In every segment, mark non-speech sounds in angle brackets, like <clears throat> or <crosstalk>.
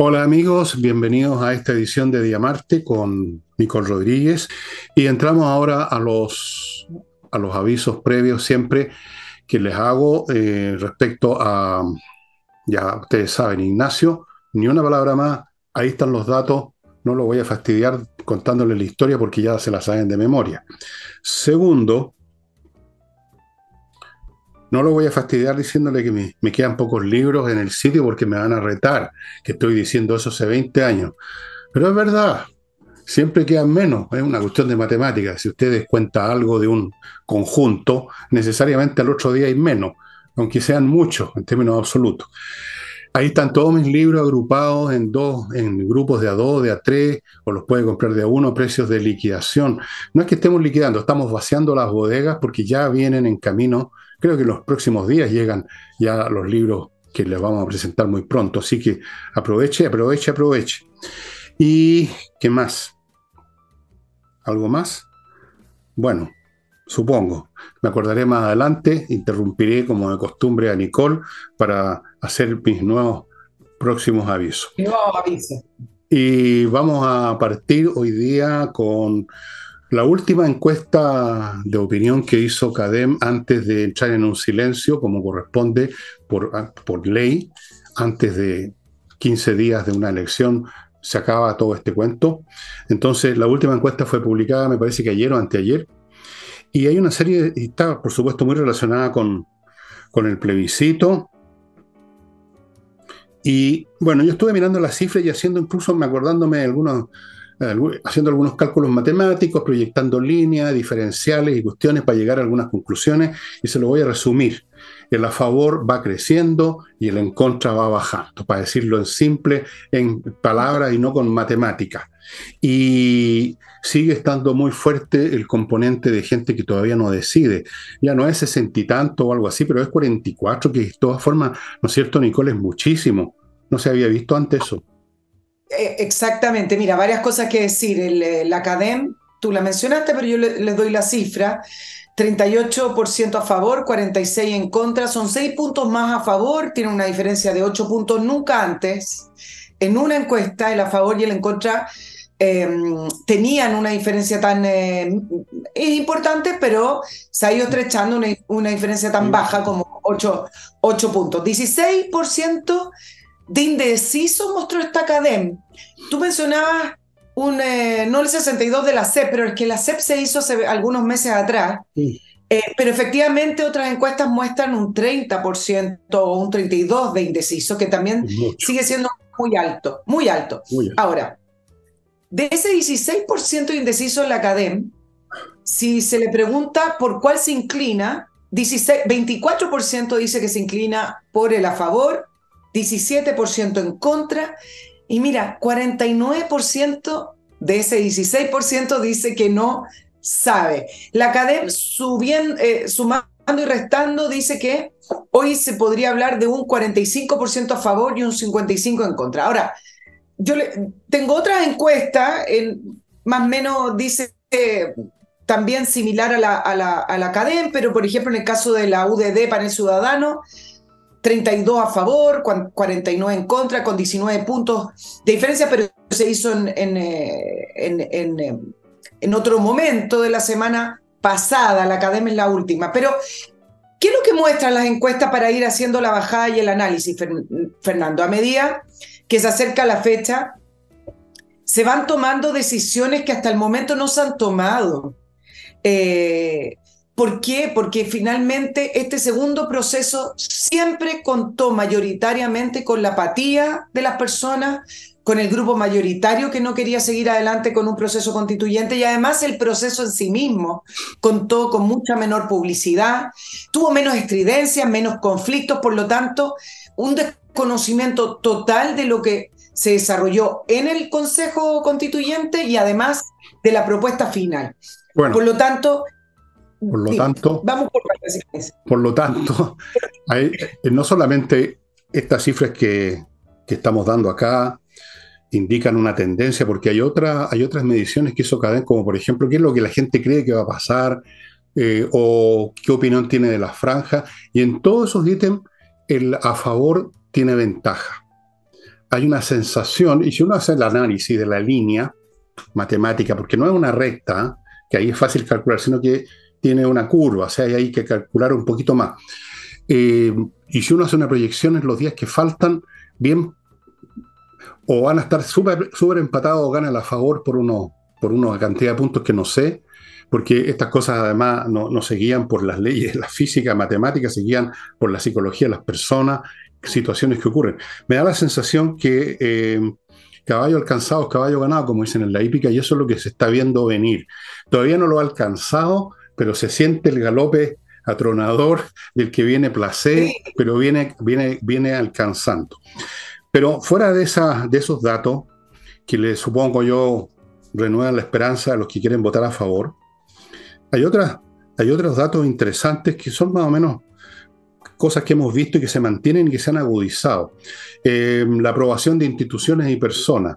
Hola amigos, bienvenidos a esta edición de Diamarte con Nicole Rodríguez. Y entramos ahora a los, a los avisos previos siempre que les hago eh, respecto a, ya ustedes saben, Ignacio, ni una palabra más, ahí están los datos, no lo voy a fastidiar contándoles la historia porque ya se la saben de memoria. Segundo, no lo voy a fastidiar diciéndole que me, quedan pocos libros en el sitio porque me van a retar, que estoy diciendo eso hace 20 años. Pero es verdad, siempre quedan menos, es una cuestión de matemáticas. Si ustedes cuentan algo de un conjunto, necesariamente al otro día hay menos, aunque sean muchos en términos absolutos. Ahí están todos mis libros agrupados en dos, en grupos de a dos, de a tres, o los puede comprar de a uno, precios de liquidación. No es que estemos liquidando, estamos vaciando las bodegas porque ya vienen en camino Creo que en los próximos días llegan ya los libros que les vamos a presentar muy pronto, así que aproveche, aproveche, aproveche. ¿Y qué más? ¿Algo más? Bueno, supongo. Me acordaré más adelante, interrumpiré como de costumbre a Nicole para hacer mis nuevos próximos avisos. Y vamos a partir hoy día con la última encuesta de opinión que hizo CADEM antes de entrar en un silencio, como corresponde por, ah, por ley, antes de 15 días de una elección, se acaba todo este cuento. Entonces, la última encuesta fue publicada, me parece que ayer o anteayer, y hay una serie, y está por supuesto muy relacionada con, con el plebiscito. Y bueno, yo estuve mirando las cifras y haciendo incluso, me acordándome de algunos haciendo algunos cálculos matemáticos, proyectando líneas, diferenciales y cuestiones para llegar a algunas conclusiones, y se lo voy a resumir. El a favor va creciendo y el en contra va bajando, para decirlo en simple, en palabras y no con matemáticas. Y sigue estando muy fuerte el componente de gente que todavía no decide. Ya no es sesenta y tanto o algo así, pero es 44, que de todas formas, ¿no es cierto, Nicole? Es muchísimo. No se había visto antes eso. Eh, exactamente, mira, varias cosas que decir. El, eh, la CADEM, tú la mencionaste, pero yo les doy la cifra. 38% a favor, 46% en contra, son 6 puntos más a favor, tiene una diferencia de 8 puntos nunca antes. En una encuesta, el a favor y el en contra em, tenían una diferencia tan eh, importante, pero se ha ido estrechando una, una diferencia tan baja como 8, 8 puntos. 16% de indeciso mostró esta academia. Tú mencionabas un, eh, no el 62 de la CEP, pero el que la CEP se hizo hace algunos meses atrás. Eh, pero efectivamente otras encuestas muestran un 30% o un 32% de indeciso, que también sigue siendo muy alto, muy alto. Ahora, de ese 16% de indeciso en la academia, si se le pregunta por cuál se inclina, 16, 24% dice que se inclina por el a favor 17% en contra y mira, 49% de ese 16% dice que no sabe. La academia eh, sumando y restando dice que hoy se podría hablar de un 45% a favor y un 55% en contra. Ahora, yo tengo otra encuesta, más o menos dice también similar a la, a la, a la CADEM, pero por ejemplo en el caso de la UDD para el ciudadano, 32 a favor, 49 en contra, con 19 puntos de diferencia, pero se hizo en, en, eh, eh, en, otro momento de la semana pasada, la academia es la última. Pero, ¿qué es lo que muestran las encuestas para ir haciendo la bajada y el análisis, Fernando? A medida que se acerca la fecha, se van tomando decisiones que hasta el momento no se han tomado. Eh, ¿Por qué? Porque finalmente este segundo proceso siempre contó mayoritariamente con la apatía de las personas, con el grupo mayoritario que no quería seguir adelante con un proceso constituyente y además el proceso en sí mismo contó con mucha menor publicidad, tuvo menos estridencias, menos conflictos, por lo tanto, un desconocimiento total de lo que se desarrolló en el Consejo Constituyente y además de la propuesta final. Por lo tanto, por lo tanto, vamos por, por lo tanto, hay, no solamente estas cifras que, que, estamos dando acá indican una tendencia, porque hay, otra, hay otras mediciones que hizo Cadena, como por ejemplo, qué es lo que la gente cree que va a pasar, eh, o qué opinión tiene de las franjas, y en todos esos ítems el a favor tiene ventaja. hay una sensación, y si uno hace el análisis de la línea matemática, porque no es una recta, que ahí es fácil calcular, sino que tiene una curva, o sea, hay que calcular un poquito más. Eh, y si uno hace una proyección en los días que faltan, bien, o van a estar súper super empatados o ganan a favor por, uno, por una cantidad de puntos que no sé, porque estas cosas además no, no se guían por las leyes, la física, matemáticas, se guían por la psicología de las personas, situaciones que ocurren. Me da la sensación que eh, caballo alcanzado es caballo ganado, como dicen en la hípica, y eso es lo que se está viendo venir. Todavía no lo ha alcanzado, pero se siente el galope atronador del que viene placer, pero viene, viene, viene alcanzando. Pero fuera de, esa, de esos datos, que le supongo yo renuevan la esperanza a los que quieren votar a favor, hay, otras, hay otros datos interesantes que son más o menos cosas que hemos visto y que se mantienen y que se han agudizado. Eh, la aprobación de instituciones y personas.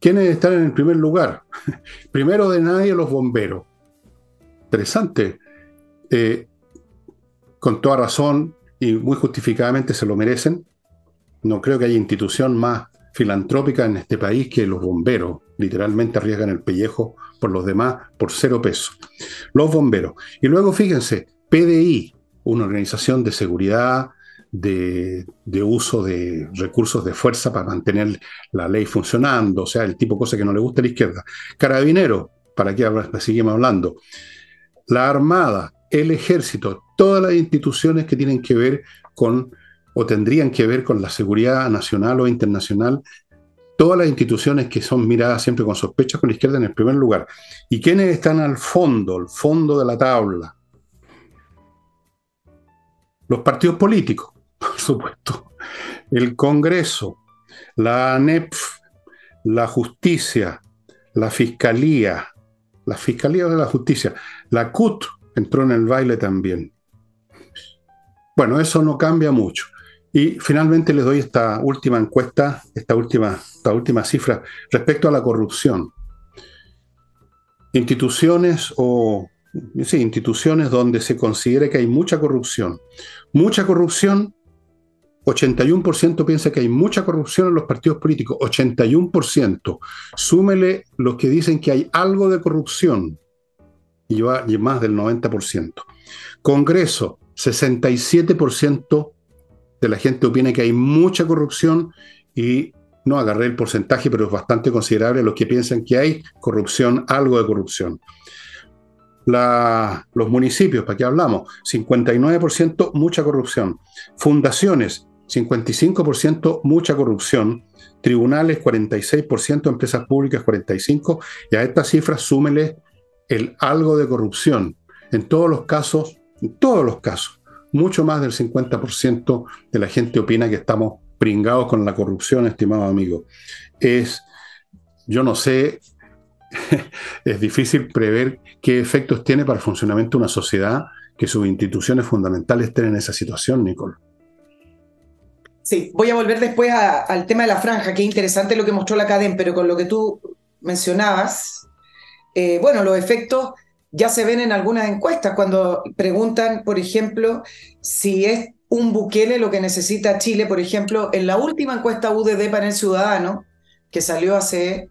¿Quiénes están en el primer lugar? <laughs> Primero de nadie los bomberos. Interesante. Eh, con toda razón y muy justificadamente se lo merecen. No creo que haya institución más filantrópica en este país que los bomberos. Literalmente arriesgan el pellejo por los demás por cero pesos. Los bomberos. Y luego fíjense, PDI, una organización de seguridad, de, uso de recursos de fuerza para mantener la ley funcionando, o sea, el tipo de cosas que no le gusta a la izquierda. Carabinero, ¿para qué seguimos hablando? La Armada, el Ejército, todas las instituciones que tienen que ver con o tendrían que ver con la seguridad nacional o internacional, todas las instituciones que son miradas siempre con sospechas con la izquierda en el primer lugar. ¿Y quiénes están al fondo, al fondo de la tabla? Los partidos políticos, <laughs> por supuesto. El Congreso, la ANEPF, la Justicia, la Fiscalía, la Fiscalía de la Justicia, la CUT entró en el baile también. Bueno, eso no cambia mucho. Y finalmente les doy esta última encuesta, esta última, esta última cifra respecto a la corrupción. Instituciones o instituciones donde se considere que hay mucha corrupción. Mucha corrupción, 81% piensa que hay mucha corrupción en los partidos políticos, 81%. Súmele los que dicen que hay algo de corrupción, y va más del 90%. Congreso, 67% de la gente opina que hay mucha corrupción y no agarré el porcentaje, pero es bastante considerable los que piensan que hay corrupción, algo de corrupción. los municipios, ¿para qué hablamos? 59% mucha corrupción. Fundaciones, 55% mucha corrupción. Tribunales, 46%, empresas públicas, 45%. Y a estas cifras súmele el algo de corrupción. En todos los casos, en todos los casos, mucho más del 50% de la gente opina que estamos pringados con la corrupción, estimado amigo. Es, yo no sé, <laughs> es difícil prever qué efectos tiene para el funcionamiento de una sociedad que sus instituciones fundamentales estén en esa situación, Nicole. Sí, voy a volver después al tema de la franja, que es interesante lo que mostró la cadena, pero con lo que tú mencionabas, eh, bueno, los efectos ya se ven en algunas encuestas cuando preguntan, por ejemplo, si es un Bukele lo que necesita Chile, por ejemplo, en la última encuesta UDD para el Ciudadano, que salió hace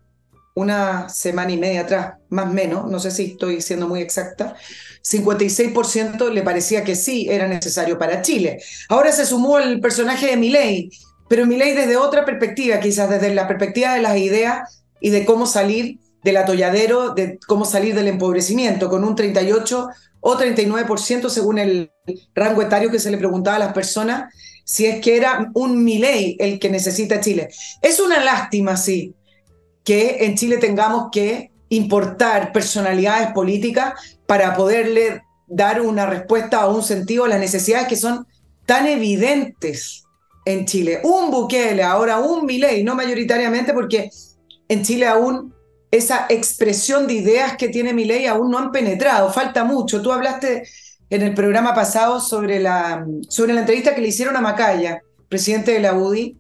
una semana y media atrás, más o menos, no sé si estoy siendo muy exacta, 56% le parecía que sí era necesario para Chile. Ahora se sumó el personaje de Milei, pero Milei desde otra perspectiva, quizás desde la perspectiva de las ideas y de cómo salir del atolladero, de cómo salir del empobrecimiento, con un 38 o 39% según el rango etario que se le preguntaba a las personas, si es que era un Milei el que necesita Chile. Es una lástima, sí, que en Chile tengamos que importar personalidades políticas para poderle dar una respuesta o un sentido a las necesidades que son tan evidentes en Chile. Un Bukele, ahora un Milei, no mayoritariamente porque en Chile aún esa expresión de ideas que tiene mi ley aún no han penetrado, falta mucho. Tú hablaste en el programa pasado sobre la, sobre la entrevista que le hicieron a Macaya, presidente de la UDI,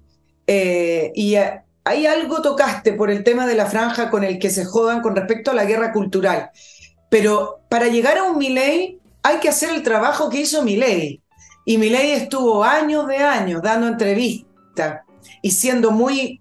eh, y ahí algo tocaste por el tema de la franja con el que se jodan con respecto a la guerra cultural. Pero para llegar a un Milei hay que hacer el trabajo que hizo Milei. Y Milei estuvo años de años dando entrevistas y siendo muy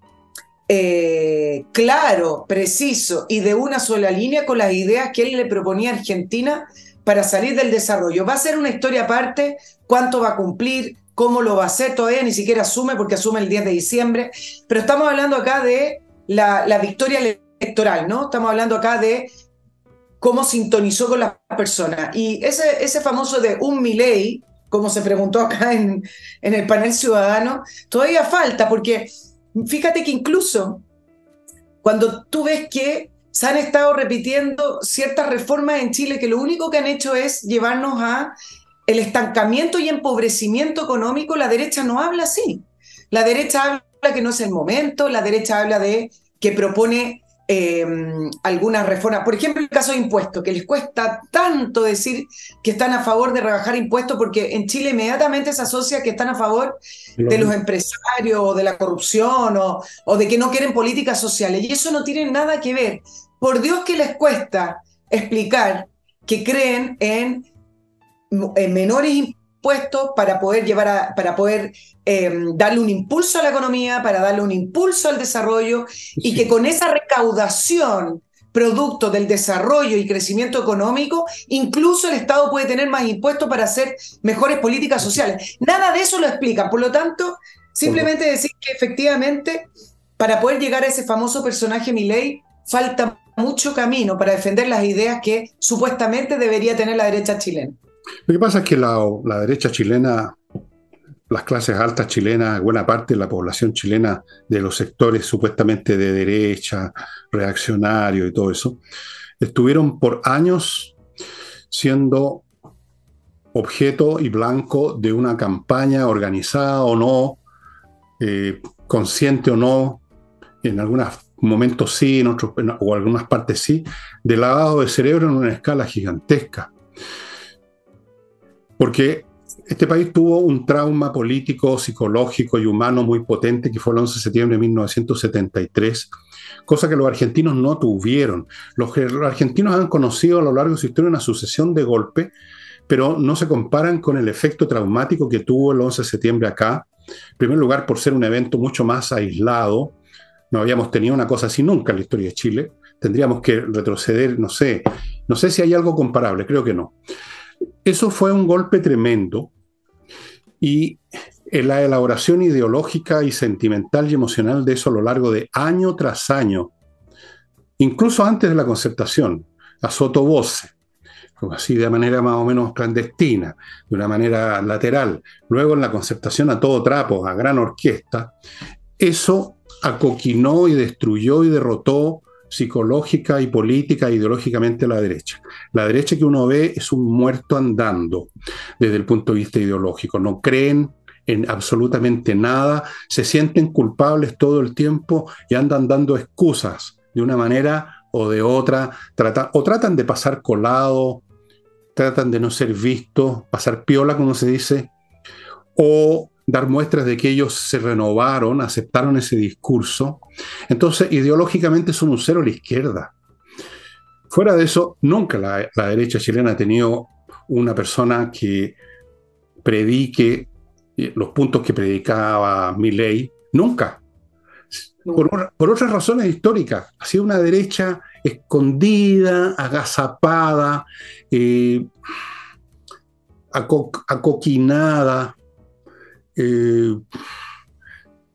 eh, claro, preciso y de una sola línea con las ideas que él le proponía a Argentina para salir del desarrollo. Va a ser una historia aparte, cuánto va a cumplir, cómo lo va a hacer, todavía ni siquiera asume porque asume el 10 de diciembre, pero estamos hablando acá de la, victoria electoral, ¿no? Estamos hablando acá de cómo sintonizó con las personas. Y ese, ese famoso de un Milei, como se preguntó acá en, en el panel ciudadano, todavía falta, porque fíjate que incluso cuando tú ves que se han estado repitiendo ciertas reformas en Chile que lo único que han hecho es llevarnos a el estancamiento y empobrecimiento económico, la derecha no habla así. La derecha habla que no es el momento, la derecha habla de que propone Em, algunas reformas. Por ejemplo, el caso de impuestos, que les cuesta tanto decir que están a favor de rebajar impuestos, porque en Chile inmediatamente se asocia que están a favor de los empresarios o de la corrupción o, o de que no quieren políticas sociales. Y eso no tiene nada que ver. Por Dios que les cuesta explicar que creen en, en menores impuestos para poder llevar a, para poder em, darle un impulso a la economía, para darle un impulso al desarrollo y que con esa recaudación producto del desarrollo y crecimiento económico, incluso el Estado puede tener más impuestos para hacer mejores políticas sociales. Nada de eso lo explican. Por lo tanto, simplemente decir que efectivamente, para poder llegar a ese famoso personaje Milei, falta mucho camino para defender las ideas que supuestamente debería tener la derecha chilena. Lo que pasa es que la, derecha chilena, las clases altas chilenas, buena parte de la población chilena de los sectores supuestamente de derecha, reaccionario y todo eso, estuvieron por años siendo objeto y blanco de una campaña organizada o no, eh, consciente o no, en algunos momentos sí, en otros, o algunas partes sí, de lavado de cerebro en una escala gigantesca. Porque este país tuvo un trauma político, psicológico y humano muy potente que fue el 11 de septiembre de 1973, cosa que los argentinos no tuvieron. Los, argentinos han conocido a lo largo de su historia una sucesión de golpes, pero no se comparan con el efecto traumático que tuvo el 11 de septiembre acá. En primer lugar, por ser un evento mucho más aislado. No habíamos tenido una cosa así nunca en la historia de Chile. Tendríamos que retroceder, no sé, no sé si hay algo comparable, creo que no. Eso fue un golpe tremendo y en la elaboración ideológica y sentimental y emocional de eso a lo largo de año tras año, incluso antes de la concertación, a voce, así de manera más o menos clandestina, de una manera lateral, luego en la concertación a todo trapo, a gran orquesta, eso acoquinó y destruyó y derrotó psicológica y política ideológicamente la derecha. La derecha que uno ve es un muerto andando desde el punto de vista ideológico. No creen en absolutamente nada, se sienten culpables todo el tiempo y andan dando excusas de una manera o de otra, o tratan de pasar colado, tratan de no ser vistos, pasar piola, como se dice, o dar muestras de que ellos se renovaron, aceptaron ese discurso. Entonces, ideológicamente son un cero a la izquierda. Fuera de eso, nunca la, derecha chilena ha tenido una persona que predique eh, los puntos que predicaba Milley. Nunca. Por, otras razones históricas. Ha sido una derecha escondida, agazapada, eh, acoquinada, eh,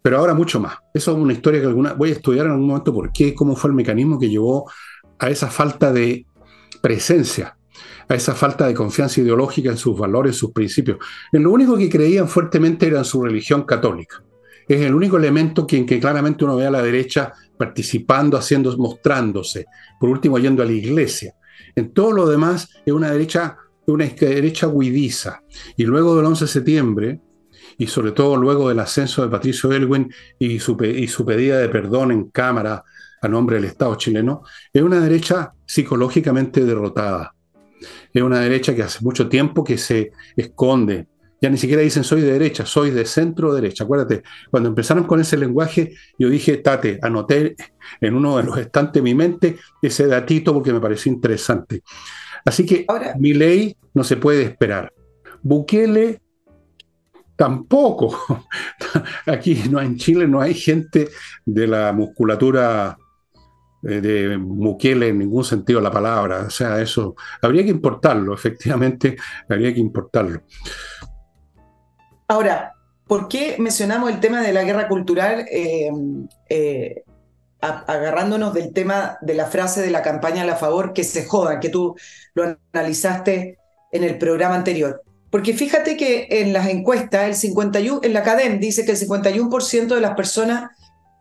pero ahora mucho más. Eso es una historia que alguna, voy a estudiar en algún momento por qué, cómo fue el mecanismo que llevó a esa falta de presencia, a esa falta de confianza ideológica en sus valores, sus principios. En lo único que creían fuertemente era en su religión católica. Es el único elemento en que claramente uno ve a la derecha participando, haciendo, mostrándose, por último yendo a la iglesia. En todo lo demás es una derecha, una derecha huidiza. Y luego del 11 de septiembre, y sobre todo luego del ascenso de Patricio Elwin y su, y su pedida de perdón en Cámara a nombre del Estado chileno, es una derecha psicológicamente derrotada. Es una derecha que hace mucho tiempo que se esconde. Ya ni siquiera dicen soy de derecha, soy de centro derecha. Acuérdate, cuando empezaron con ese lenguaje, yo dije, Tate, anoté en uno de los estantes de mi mente ese datito porque me pareció interesante. Así que mi ley no se puede esperar. Bukele Tampoco. <laughs> Aquí no, en Chile no hay gente de la musculatura eh, de Muquele en ningún sentido de la palabra. O sea, eso habría que importarlo, efectivamente, habría que importarlo. Ahora, ¿por qué mencionamos el tema de la guerra cultural eh, eh, agarrándonos del tema de la frase de la campaña a la favor, que se jodan, que tú lo analizaste en el programa anterior? Porque fíjate que en las encuestas, el 51, en la CADEM dice que el 51% de las personas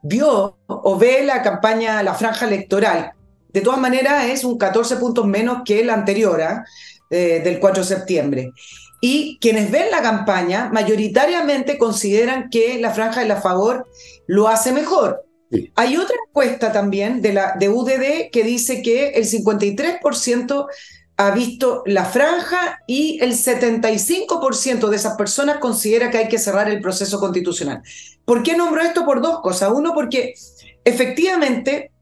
vio o ve la campaña, la franja electoral. De todas maneras, es un 14 puntos menos que la anterior, ¿ah? eh, del 4 de septiembre. Y quienes ven la campaña mayoritariamente consideran que la franja de la favor lo hace mejor. Hay otra encuesta también de, la, de UDD que dice que el 53% ha visto la franja y el 75% de esas personas considera que hay que cerrar el proceso constitucional. ¿Por qué nombro esto? Por dos cosas. Uno, porque efectivamente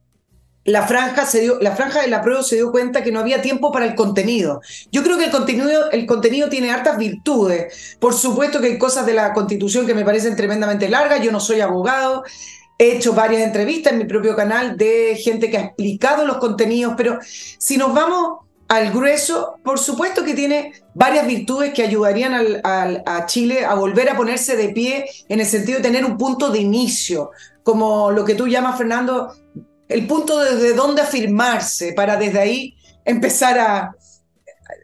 la franja, se dio, la franja de la prueba se dio cuenta que no había tiempo para el contenido. Yo creo que el contenido, el contenido tiene hartas virtudes. Por supuesto que hay cosas de la Constitución que me parecen tremendamente largas. Yo no soy abogado. He hecho varias entrevistas en mi propio canal de gente que ha explicado los contenidos, pero si nos vamos al grueso, por supuesto que tiene varias virtudes que ayudarían a Chile a volver a ponerse de pie en el sentido de tener un punto de inicio, como lo que tú llamas, Fernando, el punto desde donde afirmarse, para desde ahí empezar a...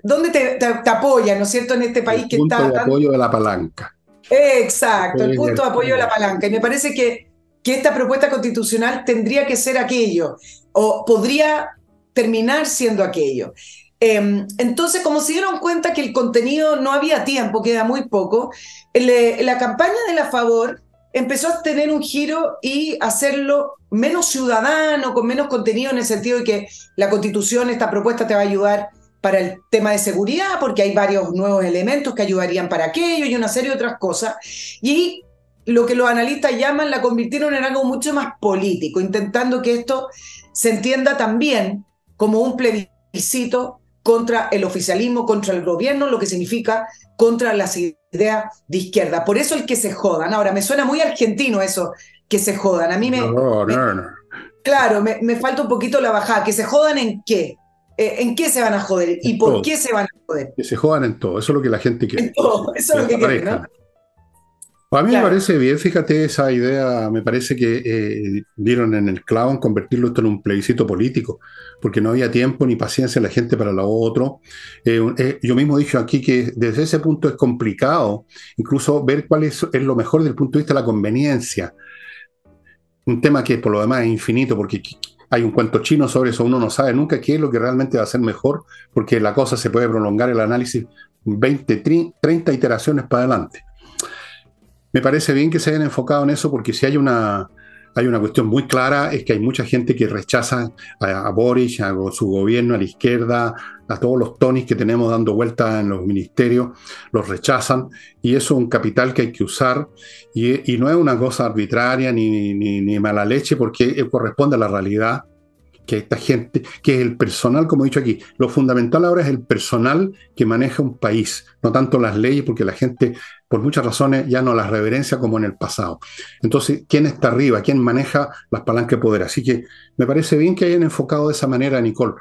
¿Dónde te, te, apoya, no es cierto, en este país que está... El punto de apoyo de la palanca. Exacto, el punto de apoyo de la palanca. Y me parece que, que esta propuesta constitucional tendría que ser aquello, o podría terminar siendo aquello. Em, entonces, como se dieron cuenta que el contenido no había tiempo, queda muy poco, la campaña de la favor empezó a tener un giro y hacerlo menos ciudadano, con menos contenido en el sentido de que la constitución, esta propuesta te va a ayudar para el tema de seguridad, porque hay varios nuevos elementos que ayudarían para aquello y una serie de otras cosas. Y lo que los analistas llaman la convirtieron en algo mucho más político, intentando que esto se entienda también como un plebiscito contra el oficialismo, contra el gobierno, lo que significa contra las ideas de izquierda. Por eso el que se jodan. Ahora, me suena muy argentino eso, que se jodan. A mí me... No, no, no. Claro, me, falta un poquito la bajada. ¿Que se jodan en qué? Eh, ¿En qué se van a joder? ¿Y por qué se van a joder? Que se jodan en todo. Eso es lo que la gente quiere. En todo. Eso es lo que quiere, ¿no? A mí me parece bien, fíjate, esa idea, me parece que eh, dieron en el clavo en convertirlo esto en un plebiscito político, porque no había tiempo ni paciencia en la gente para lo otro. Eh, eh, yo mismo dicho aquí que desde ese punto es complicado incluso ver cuál es, es, lo mejor desde el punto de vista de la conveniencia. Un tema que por lo demás es infinito, porque hay un cuento chino sobre eso, uno no sabe nunca qué es lo que realmente va a ser mejor, porque la cosa se puede prolongar el análisis 20, 30 iteraciones para adelante me parece bien que se hayan enfocado en eso porque si hay una, hay una cuestión muy clara, es que hay mucha gente que rechaza a, Boris, a su gobierno, a la izquierda, a todos los tonis que tenemos dando vueltas en los ministerios, los rechazan y eso es un capital que hay que usar y, no es una cosa arbitraria ni, ni, ni mala leche porque corresponde a la realidad que esta gente, que es el personal, como he dicho aquí, lo fundamental ahora es el personal que maneja un país, no tanto las leyes, porque la gente, por muchas razones, ya no las reverencia como en el pasado. Entonces, ¿quién está arriba? ¿Quién maneja las palancas de poder? Así que me parece bien que hayan enfocado de esa manera, Nicole.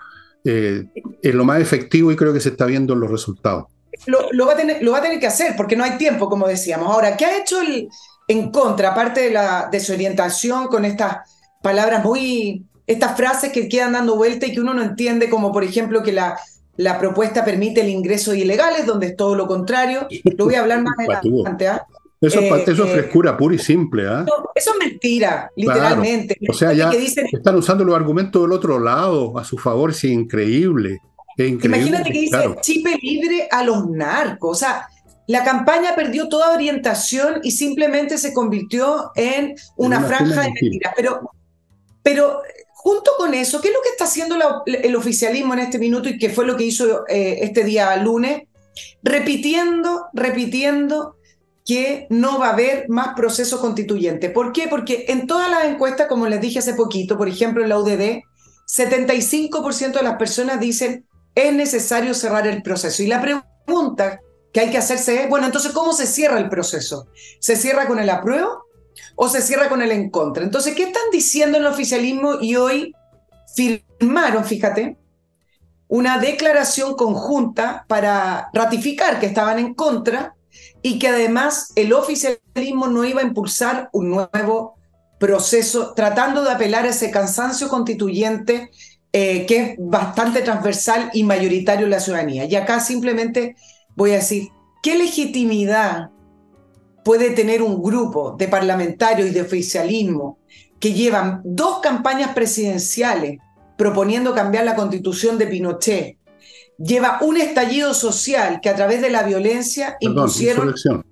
Eh, es lo más efectivo y creo que se está viendo en los resultados. Lo, va a tener, lo va a tener que hacer porque no hay tiempo, como decíamos. Ahora, ¿qué ha hecho el, en contra, aparte de la desorientación con estas palabras muy estas frases que quedan dando vuelta y que uno no entiende, como por ejemplo que la, la propuesta permite el ingreso de ilegales, donde es todo lo contrario. Lo voy a hablar más adelante. ¿ah? Eso, eh, eso, es eh, frescura pura y simple. ¿ah? eso es mentira, literalmente. O sea, ya están usando los argumentos del otro lado a su favor, es increíble. Imagínate que dice chipe libre a los narcos. O sea, la campaña perdió toda orientación y simplemente se convirtió en una, franja de mentiras. Pero, pero Junto con eso, ¿qué es lo que está haciendo el oficialismo en este minuto y qué fue lo que hizo eh, este día lunes? Repitiendo, repitiendo que no va a haber más proceso constituyente. ¿Por qué? Porque en todas las encuestas, como les dije hace poquito, por ejemplo en la UDD, 75% de las personas dicen es necesario cerrar el proceso. Y la pregunta que hay que hacerse es, bueno, entonces, ¿cómo se cierra el proceso? ¿Se cierra con el apruebo o se cierra con el en contra? Entonces, ¿qué están diciendo en el oficialismo? Y hoy firmaron, fíjate, una declaración conjunta para ratificar que estaban en contra y que además el oficialismo no iba a impulsar un nuevo proceso, tratando de apelar a ese cansancio constituyente eh, que es bastante transversal y mayoritario en la ciudadanía. Y acá simplemente voy a decir, ¿qué legitimidad puede tener un grupo de parlamentarios y de oficialismo que llevan dos campañas presidenciales proponiendo cambiar la constitución de Pinochet, lleva un estallido social que a través de la violencia impusieron... Insurrección.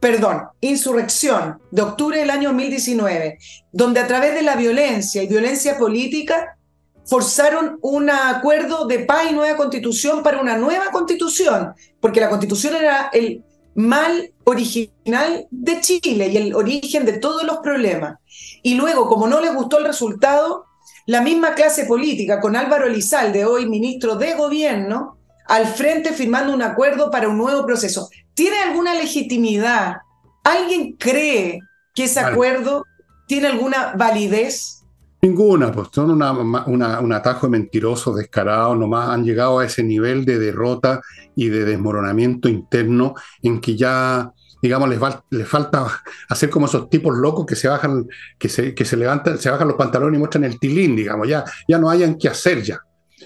Perdón, insurrección de octubre del año 2019, donde a través de la violencia y violencia política forzaron un acuerdo de paz y nueva constitución para una nueva constitución, porque la constitución era el mal original de Chile y el origen de todos los problemas. Y luego, como no les gustó el resultado, la misma clase política, con Álvaro Elizalde, hoy ministro de Gobierno, al frente firmando un acuerdo para un nuevo proceso. ¿Tiene alguna legitimidad? ¿Alguien cree que ese acuerdo tiene alguna validez? Ninguna, pues son un atajo de mentirosos descarados, nomás han llegado a ese nivel de derrota y de desmoronamiento interno en que ya digamos, les, falta <laughs> hacer como esos tipos locos que se bajan, que se, que se levantan, se bajan los pantalones y muestran el tilín, digamos, ya, ya no hayan que hacer ya.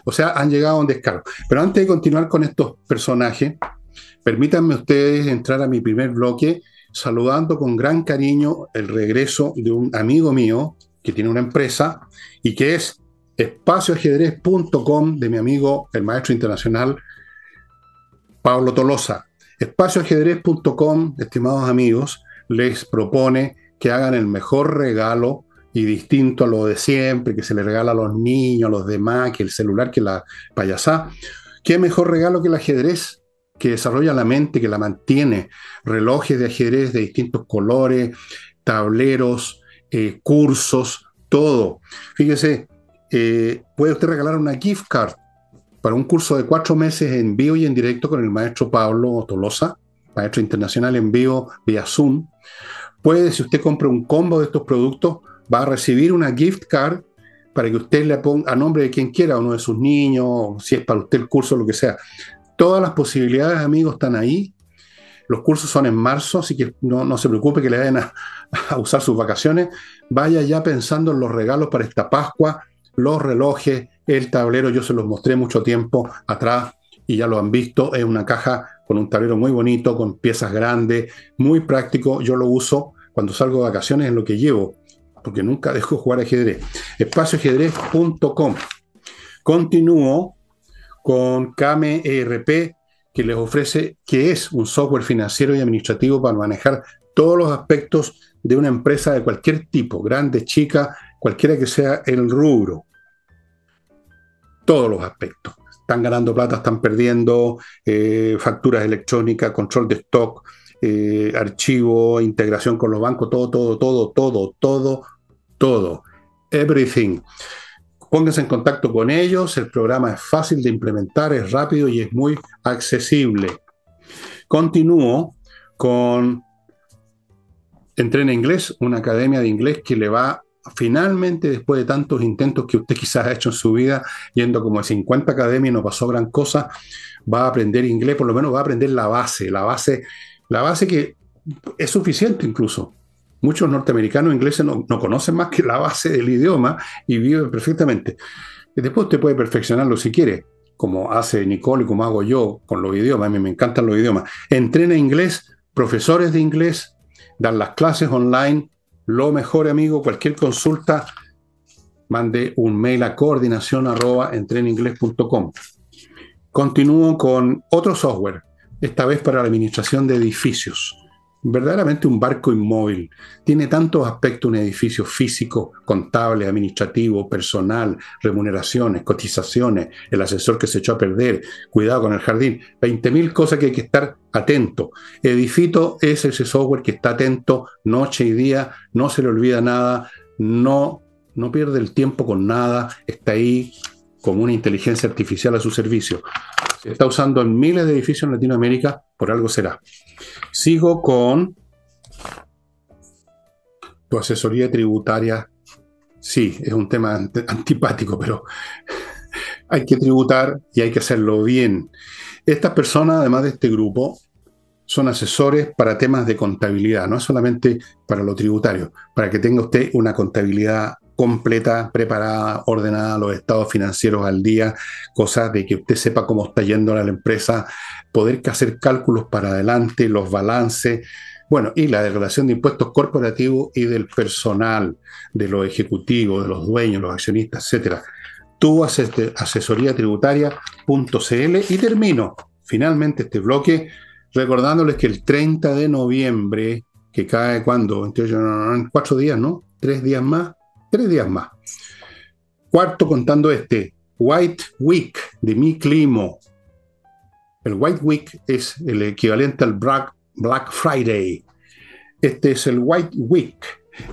O sea, han llegado a un descargo. Pero antes de continuar con estos personajes, permítanme ustedes entrar a mi primer bloque saludando con gran cariño el regreso de un amigo mío que tiene una empresa y que es espacioajedrez.com de mi amigo, el maestro internacional Pablo Tolosa. Espacioajedrez.com, estimados amigos, les propone que hagan el mejor regalo y distinto a lo de siempre, que se le regala a los niños, a los demás, que el celular, que la payasá. ¿Qué mejor regalo que el ajedrez? que desarrolla la mente, que la mantiene, relojes de ajedrez de distintos colores, tableros, eh, cursos, todo. Fíjese, eh, puede usted regalar una gift card para un curso de cuatro meses en vivo y en directo con el maestro Pablo Tolosa, maestro internacional en vivo vía Zoom. Puede, si usted compra un combo de estos productos, va a recibir una gift card para que usted le ponga a nombre de quien quiera, uno de sus niños, si es para usted el curso, lo que sea. Todas las posibilidades, amigos, están ahí. Los cursos son en marzo, así que no, se preocupe que le vayan <laughs> a, usar sus vacaciones. Vaya ya pensando en los regalos para esta Pascua, los relojes, el tablero yo se los mostré mucho tiempo atrás y ya lo han visto. Es una caja con un tablero muy bonito, con piezas grandes, muy práctico. Yo lo uso cuando salgo de vacaciones en lo que llevo, porque nunca dejo jugar ajedrez. Espacioajedrez.com. Continúo con Kame que les ofrece, que es un software financiero y administrativo para manejar todos los aspectos de una empresa de cualquier tipo, grande, chica, cualquiera que sea el rubro todos los aspectos. Están ganando plata, están perdiendo eh, facturas electrónicas, control de stock, eh, archivo, integración con los bancos, todo, todo, todo, todo, todo, todo. Everything. Pónganse en contacto con ellos, el programa es fácil de implementar, es rápido y es muy accesible. Continúo con Entrena Inglés, una academia de inglés que le va finalmente, después de tantos intentos que usted quizás ha hecho en su vida, yendo como a 50 academias y no pasó gran cosa, va a aprender inglés, por lo menos va a aprender la base, la base, la base que es suficiente incluso. Muchos norteamericanos ingleses no, conocen más que la base del idioma y viven perfectamente. Después usted puede perfeccionarlo si quiere, como hace Nicole y como hago yo con los idiomas. A mí me encantan los idiomas. Entrena inglés, profesores de inglés, dan las clases online, lo mejor, amigo, cualquier consulta, mande un mail a coordinación arroba Continúo con otro software, esta vez para la administración de edificios verdaderamente un barco inmóvil. Tiene tantos aspectos un edificio físico, contable, administrativo, personal, remuneraciones, cotizaciones, el asesor que se echó a perder, cuidado con el jardín, 20.000 cosas que hay que estar atento. Edifito es ese software que está atento noche y día, no se le olvida nada, no, no pierde el tiempo con nada, está ahí como una inteligencia artificial a su servicio. Está usando en miles de edificios en Latinoamérica, por algo será. Sigo con tu asesoría tributaria. Sí, es un tema antipático, pero <laughs> hay que tributar y hay que hacerlo bien. Estas personas, además de este grupo, son asesores para temas de contabilidad, no solamente para lo tributario, para que tenga usted una contabilidad completa, preparada, ordenada, los estados financieros al día, cosas de que usted sepa cómo está yendo la empresa, poder hacer cálculos para adelante, los balances, bueno, y la declaración de impuestos corporativos y del personal, de los ejecutivos, de los dueños, los accionistas, etcétera. Tu asesoría tributaria.cl y termino finalmente este bloque recordándoles que el 30 de noviembre, que cae cuando, en cuatro días, ¿no? Tres días más, tres días más. Cuarto contando este, White Week de Mi Climo. El White Week es el equivalente al Black, Friday. Este es el White Week.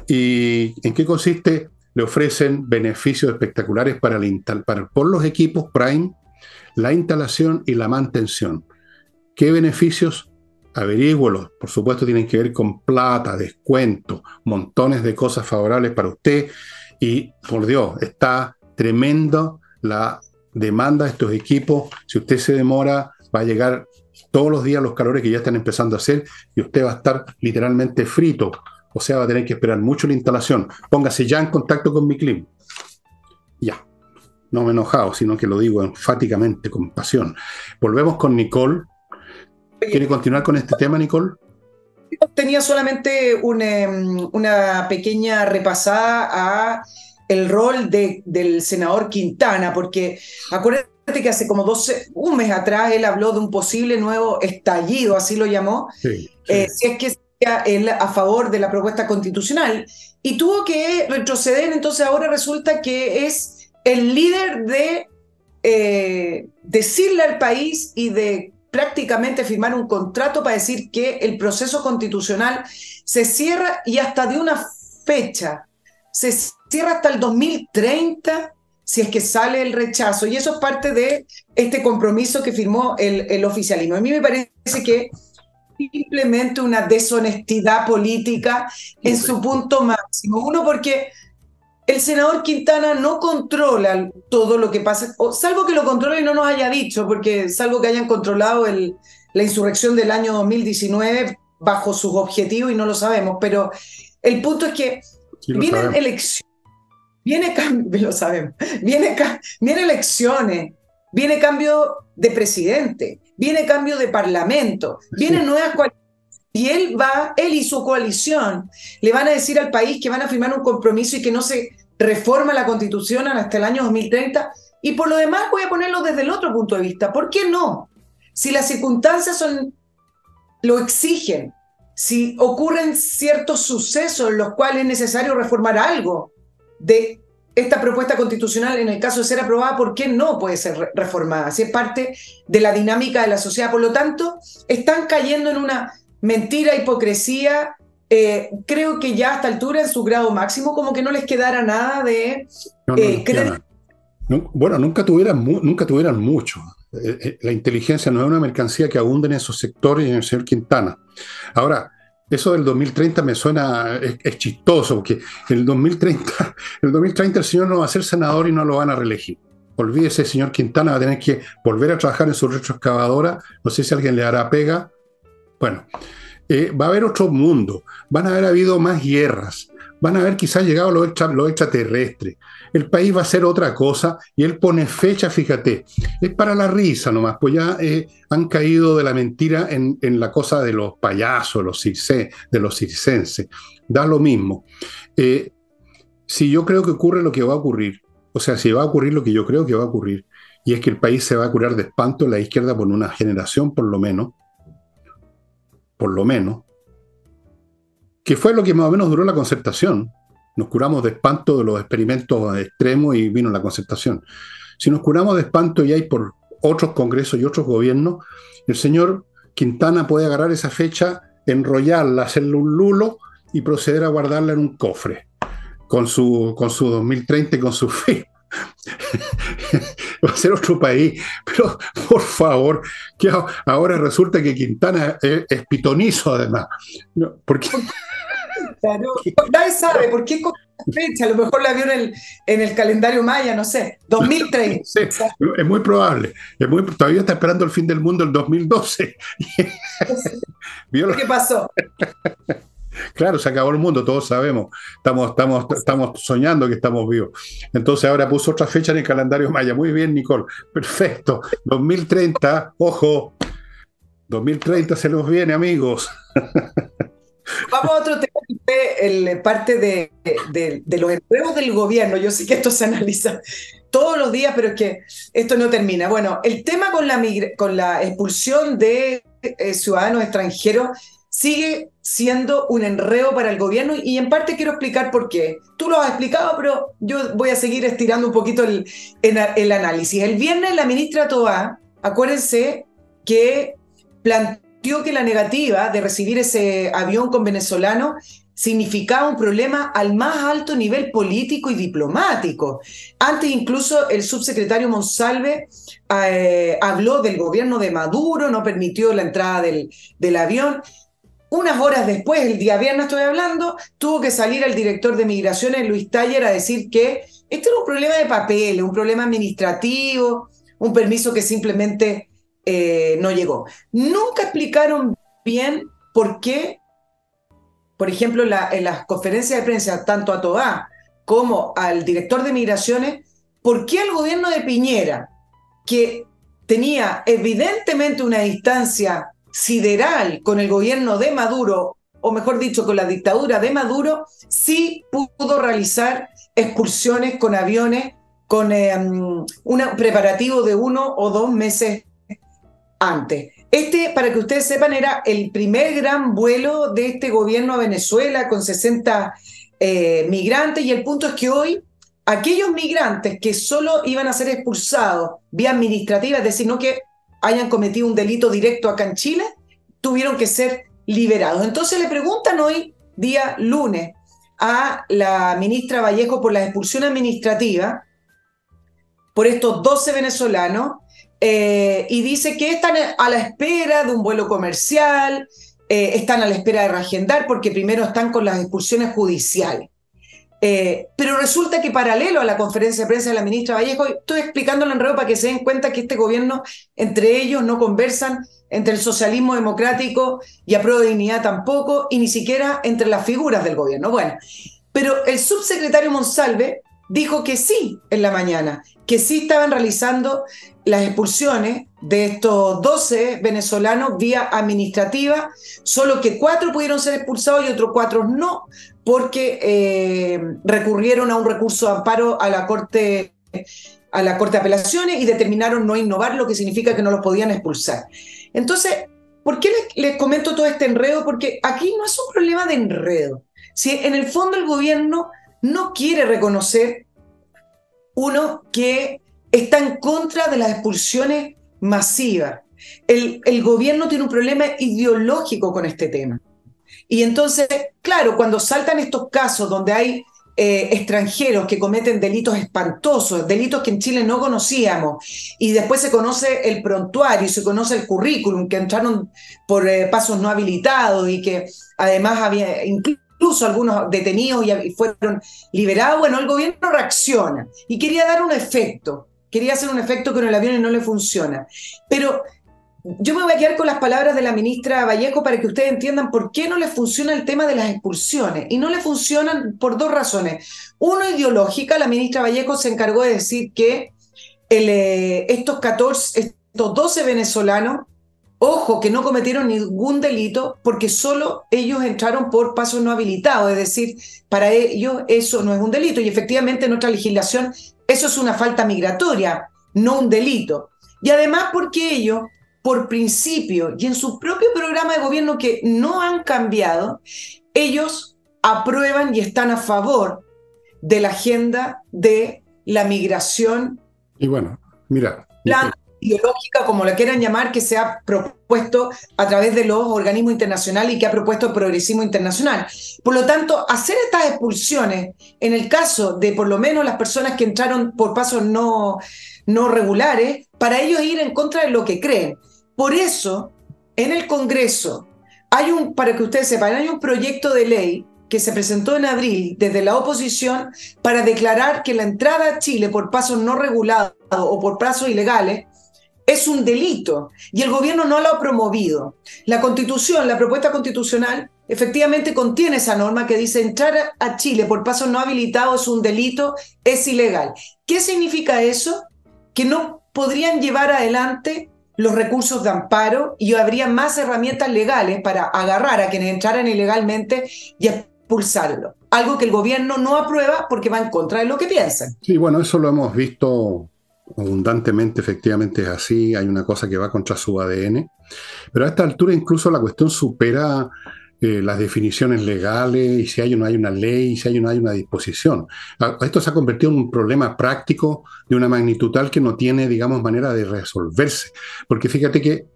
¿Y en qué consiste? Le ofrecen beneficios espectaculares para, para por los equipos Prime, la instalación y la mantención. ¿Qué beneficios? Averígüelos. Por supuesto, tienen que ver con plata, descuento, montones de cosas favorables para usted. Y por Dios, está tremendo la demanda de estos equipos. Si usted se demora, va a llegar todos los días los calores que ya están empezando a hacer y usted va a estar literalmente frito. O sea, va a tener que esperar mucho la instalación. Póngase ya en contacto con mi clima. Ya. No me he enojado, sino que lo digo enfáticamente, con pasión. Volvemos con Nicole ¿Quiere continuar con este tema, Nicole? Tenía solamente em, una, pequeña repasada a el rol de, del senador Quintana, porque acuérdate que hace como 12, un mes atrás él habló de un posible nuevo estallido, así lo llamó, eh, si es que sea él a favor de la propuesta constitucional, y tuvo que retroceder, entonces ahora resulta que es el líder de eh, decirle al país y de prácticamente firmar un contrato para decir que el proceso constitucional se cierra y hasta de una fecha, se cierra hasta el 2030 si es que sale el rechazo. Y eso es parte de este compromiso que firmó el, el oficialismo. A mí me parece que simplemente una deshonestidad política en su punto máximo. Uno, porque el senador Quintana no controla todo lo que pasa, salvo que lo controle y no nos haya dicho, porque salvo que hayan controlado el, la insurrección del año 2019 bajo sus objetivos y no lo sabemos, pero el punto es que vienen elecciones, viene cambio, <laughs> lo sabemos, viene, viene elecciones, viene cambio de presidente, viene cambio de parlamento, vienen nuevas coaliciones y él va, él y su coalición, le van a decir al país que van a firmar un compromiso y que no se reforma la constitución hasta el año 2030. Y por lo demás voy a ponerlo desde el otro punto de vista. ¿Por qué no? Si las circunstancias son, lo exigen, si ocurren ciertos sucesos en los cuales es necesario reformar algo de esta propuesta constitucional, en el caso de ser aprobada, ¿por qué no puede ser reformada? Si es parte de la dinámica de la sociedad. Por lo tanto, están cayendo en una mentira, hipocresía, eh, creo que ya a esta altura, en su grado máximo, como que no les quedara nada de eh, bueno, nunca tuvieran, nunca tuvieran mucho. Eh, la inteligencia no es una mercancía que abunde en esos sectores y en el señor Quintana. Ahora, eso del 2030 me suena, es, chistoso, porque el 2030, el 2030 el señor no va a ser senador y no lo van a reelegir. Olvídese, señor Quintana va a tener que volver a trabajar en su retroexcavadora. No sé si alguien le hará pega, bueno, eh, va a haber otro mundo, van a haber habido más guerras, van a haber quizás llegado lo, lo extraterrestre. El país va a ser otra cosa y él pone fecha, fíjate, es para la risa nomás, pues ya eh, han caído de la mentira en, la cosa de los payasos, los circe, de los circenses. Da lo mismo. Eh, si yo creo que ocurre lo que va a ocurrir, o sea, si va a ocurrir lo que yo creo que va a ocurrir, y es que el país se va a curar de espanto en la izquierda por una generación por lo menos, por lo menos, que fue lo que más o menos duró la concertación. Nos curamos de espanto de los experimentos extremos y vino la concertación. Si nos curamos de espanto y hay por otros congresos y otros gobiernos, el señor Quintana puede agarrar esa fecha, enrollarla, hacerle un lulo y proceder a guardarla en un cofre con su, con su 2030 y con su <laughs> fe. <laughs> va a ser otro país. Pero, por favor, que ahora resulta que Quintana es, pitonizo, además. porque... nadie sabe por qué fecha, a lo mejor la vio en el, en el calendario maya, no sé, 2030. <laughs> Sí, es muy probable. Es muy, todavía está esperando el fin del mundo el 2012. <laughs> ¿Qué pasó? Claro, se acabó el mundo, todos sabemos. Estamos, estamos, estamos soñando que estamos vivos. Entonces ahora puso otra fecha en el calendario maya. Muy bien, Nicole. Perfecto. 2030, ojo. 2030 se nos viene, amigos. Vamos a otro tema, el, parte de, los empleos del gobierno. Yo sé que esto se analiza todos los días, pero es que esto no termina. Bueno, el tema con la, con la expulsión de eh, ciudadanos extranjeros sigue siendo un enredo para el gobierno y en parte quiero explicar por qué. Tú lo has explicado, pero yo voy a seguir estirando un poquito el, el, análisis. El viernes la ministra Toa, acuérdense que planteó que la negativa de recibir ese avión con venezolano significaba un problema al más alto nivel político y diplomático. Antes incluso el subsecretario Monsalve eh, habló del gobierno de Maduro, no permitió la entrada del, del avión unas horas después, el día viernes estoy hablando, tuvo que salir el director de migraciones, Luis Taller, a decir que este era un problema de papel, un problema administrativo, un permiso que simplemente eh, no llegó. Nunca explicaron bien por qué, por ejemplo, en las conferencias de prensa, tanto a Tobá como al director de migraciones, por qué el gobierno de Piñera, que tenía evidentemente una distancia sideral con el gobierno de Maduro, o mejor dicho, con la dictadura de Maduro, sí pudo realizar expulsiones con aviones con um, un preparativo de uno o dos meses antes. Este, para que ustedes sepan, era el primer gran vuelo de este gobierno a Venezuela con 60 eh, migrantes y el punto es que hoy aquellos migrantes que solo iban a ser expulsados vía administrativa, es decir, no que hayan cometido un delito directo acá en Chile, tuvieron que ser liberados. Entonces le preguntan hoy, día lunes, a la ministra Vallejo por la expulsión administrativa por estos 12 venezolanos eh, y dice que están a la espera de un vuelo comercial, eh, están a la espera de reagendar porque primero están con las expulsiones judiciales. Eh, pero resulta que paralelo a la conferencia de prensa de la ministra Vallejo, estoy explicándolo en enredo para que se den cuenta que este gobierno, entre ellos, no conversan entre el socialismo democrático y a de dignidad tampoco, y ni siquiera entre las figuras del gobierno. Bueno, pero el subsecretario Monsalve dijo que sí en la mañana, que sí estaban realizando las expulsiones de estos 12 venezolanos vía administrativa, solo que cuatro pudieron ser expulsados y otros cuatro no, porque eh, recurrieron a un recurso de amparo a la Corte a la Corte de Apelaciones y determinaron no innovar, lo que significa que no los podían expulsar. Entonces, ¿por qué les, comento todo este enredo? Porque aquí no es un problema de enredo. Si en el fondo el gobierno no quiere reconocer, uno, que está en contra de las expulsiones masivas. El, el gobierno tiene un problema ideológico con este tema. Y entonces, claro, cuando saltan estos casos donde hay eh, extranjeros que cometen delitos espantosos, delitos que en Chile no conocíamos, y después se conoce el prontuario, se conoce el currículum, que entraron por eh, pasos no habilitados y que además había algunos detenidos y fueron liberados, bueno, el gobierno reacciona y quería dar un efecto, quería hacer un efecto con el avión no le funciona. Pero yo me voy a quedar con las palabras de la ministra Vallejo para que ustedes entiendan por qué no le funciona el tema de las expulsiones. Y no le funcionan por dos razones. Uno, ideológica, la ministra Vallejo se encargó de decir que eh, estos 14, estos 12 venezolanos, ojo, que no cometieron ningún delito porque solo ellos entraron por pasos no habilitados. Es decir, para ellos eso no es un delito. Y efectivamente en nuestra legislación eso es una falta migratoria, no un delito. Y además porque ellos por principio y en su propio programa de gobierno que no han cambiado, ellos aprueban y están a favor de la agenda de la migración. Y bueno, mira. Plan ideológica, como la quieran llamar, que se ha propuesto a través de los organismos internacionales y que ha propuesto el progresismo internacional. Por lo tanto, hacer estas expulsiones, en el caso de por lo menos las personas que entraron por pasos no, no regulares, para ellos ir en contra de lo que creen. Por eso, en el Congreso, hay un, para que ustedes sepan, hay un proyecto de ley que se presentó en abril desde la oposición para declarar que la entrada a Chile por pasos no regulados o por pasos ilegales es un delito y el gobierno no lo ha promovido. La constitución, la propuesta constitucional, efectivamente contiene esa norma que dice entrar a Chile por pasos no habilitados es un delito, es ilegal. ¿Qué significa eso? Que no podrían llevar adelante los recursos de amparo y habría más herramientas legales para agarrar a quienes entraran ilegalmente y pulsarlo. Algo que el gobierno no aprueba porque va en contra de lo que piensan. Sí, bueno, eso lo hemos visto abundantemente, efectivamente es así, hay una cosa que va contra su ADN, pero a esta altura incluso la cuestión supera eh, las definiciones legales y si hay o no hay una ley y si hay o no hay una disposición. Esto se ha convertido en un problema práctico de una magnitud tal que no tiene, digamos, manera de resolverse. Porque fíjate que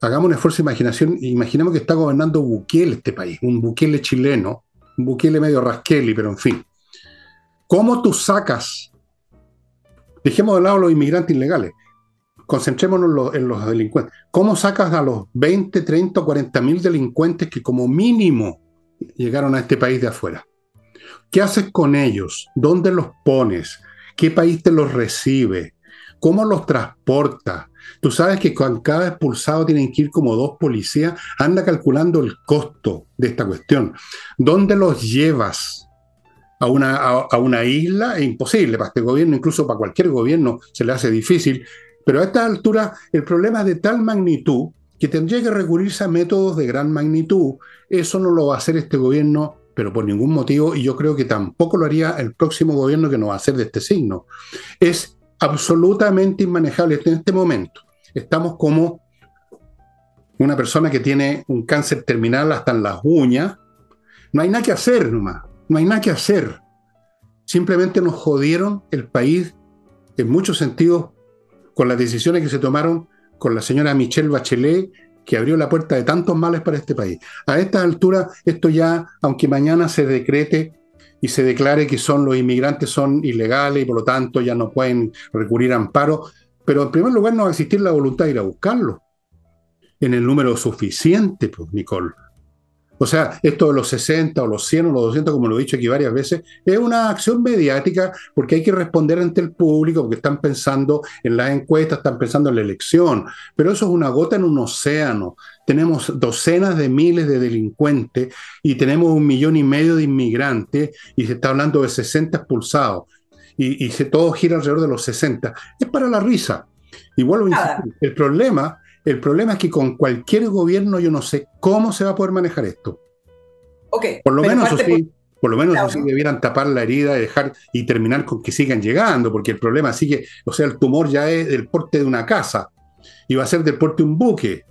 hagamos un esfuerzo de imaginación, imaginemos que está gobernando Bukele este país, un Bukele chileno, Bukele medio rasqueli, pero en fin. ¿Cómo tú sacas? Dejemos de lado los inmigrantes ilegales. Concentrémonos en los, delincuentes. ¿Cómo sacas a los 20, 30 o 40 mil delincuentes que como mínimo llegaron a este país de afuera? ¿Qué haces con ellos? ¿Dónde los pones? ¿Qué país te los recibe? ¿Cómo los transporta? Tú sabes que con cada expulsado tienen que ir como dos policías. Anda calculando el costo de esta cuestión. ¿Dónde los llevas? A una, a, una isla es imposible para este gobierno, incluso para cualquier gobierno se le hace difícil. Pero a esta altura el problema es de tal magnitud que tendría que recurrirse a métodos de gran magnitud. Eso no lo va a hacer este gobierno, pero por ningún motivo, y yo creo que tampoco lo haría el próximo gobierno que no va a hacer de este signo. Es absolutamente inmanejable en este momento. Estamos como una persona que tiene un cáncer terminal hasta en las uñas. No hay nada que hacer nomás, no hay nada que hacer. Simplemente nos jodieron el país en muchos sentidos con las decisiones que se tomaron con la señora Michelle Bachelet, que abrió la puerta de tantos males para este país. A esta altura, esto ya, aunque mañana se decrete y se declare que son los inmigrantes son ilegales y por lo tanto ya no pueden recurrir a amparo, pero en primer lugar no va a existir la voluntad de ir a buscarlo en el número suficiente, pues, Nicole. O sea, esto de los 60 o los 100 o los 200, como lo he dicho aquí varias veces, es una acción mediática porque hay que responder ante el público, porque están pensando en las encuestas, están pensando en la elección, pero eso es una gota en un océano. Tenemos docenas de miles de delincuentes y tenemos un millón y medio de inmigrantes y se está hablando de 60 expulsados y, y se, todo gira alrededor de los 60. Es para la risa. Igual el problema el problema es que con cualquier gobierno yo no sé cómo se va a poder manejar esto. Okay, por lo menos así, por... lo menos así debieran tapar la herida y dejar y terminar con que sigan llegando, porque el problema sigue, o sea, el tumor ya es del porte de una casa y va a ser del porte de un buque.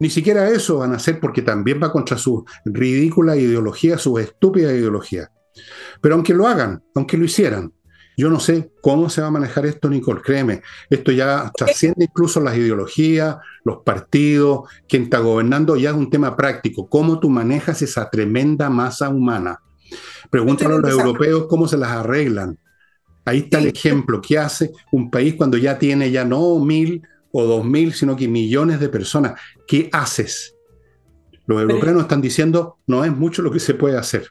Ni siquiera eso van a hacer porque también va contra su ridícula ideología, su estúpida ideología. Pero aunque lo hagan, aunque lo hicieran, yo no sé cómo se va a manejar esto, Nicole, créeme. Esto ya trasciende incluso las ideologías, los partidos, quien está gobernando, ya es un tema práctico. ¿Cómo tú manejas esa tremenda masa humana? Pregúntale a los europeos cómo se las arreglan. Ahí está el ejemplo. ¿Qué hace un país cuando ya tiene ya no mil o dos mil, sino que millones de personas? ¿Qué haces? Los europeos nos están diciendo, no es mucho lo que se puede hacer.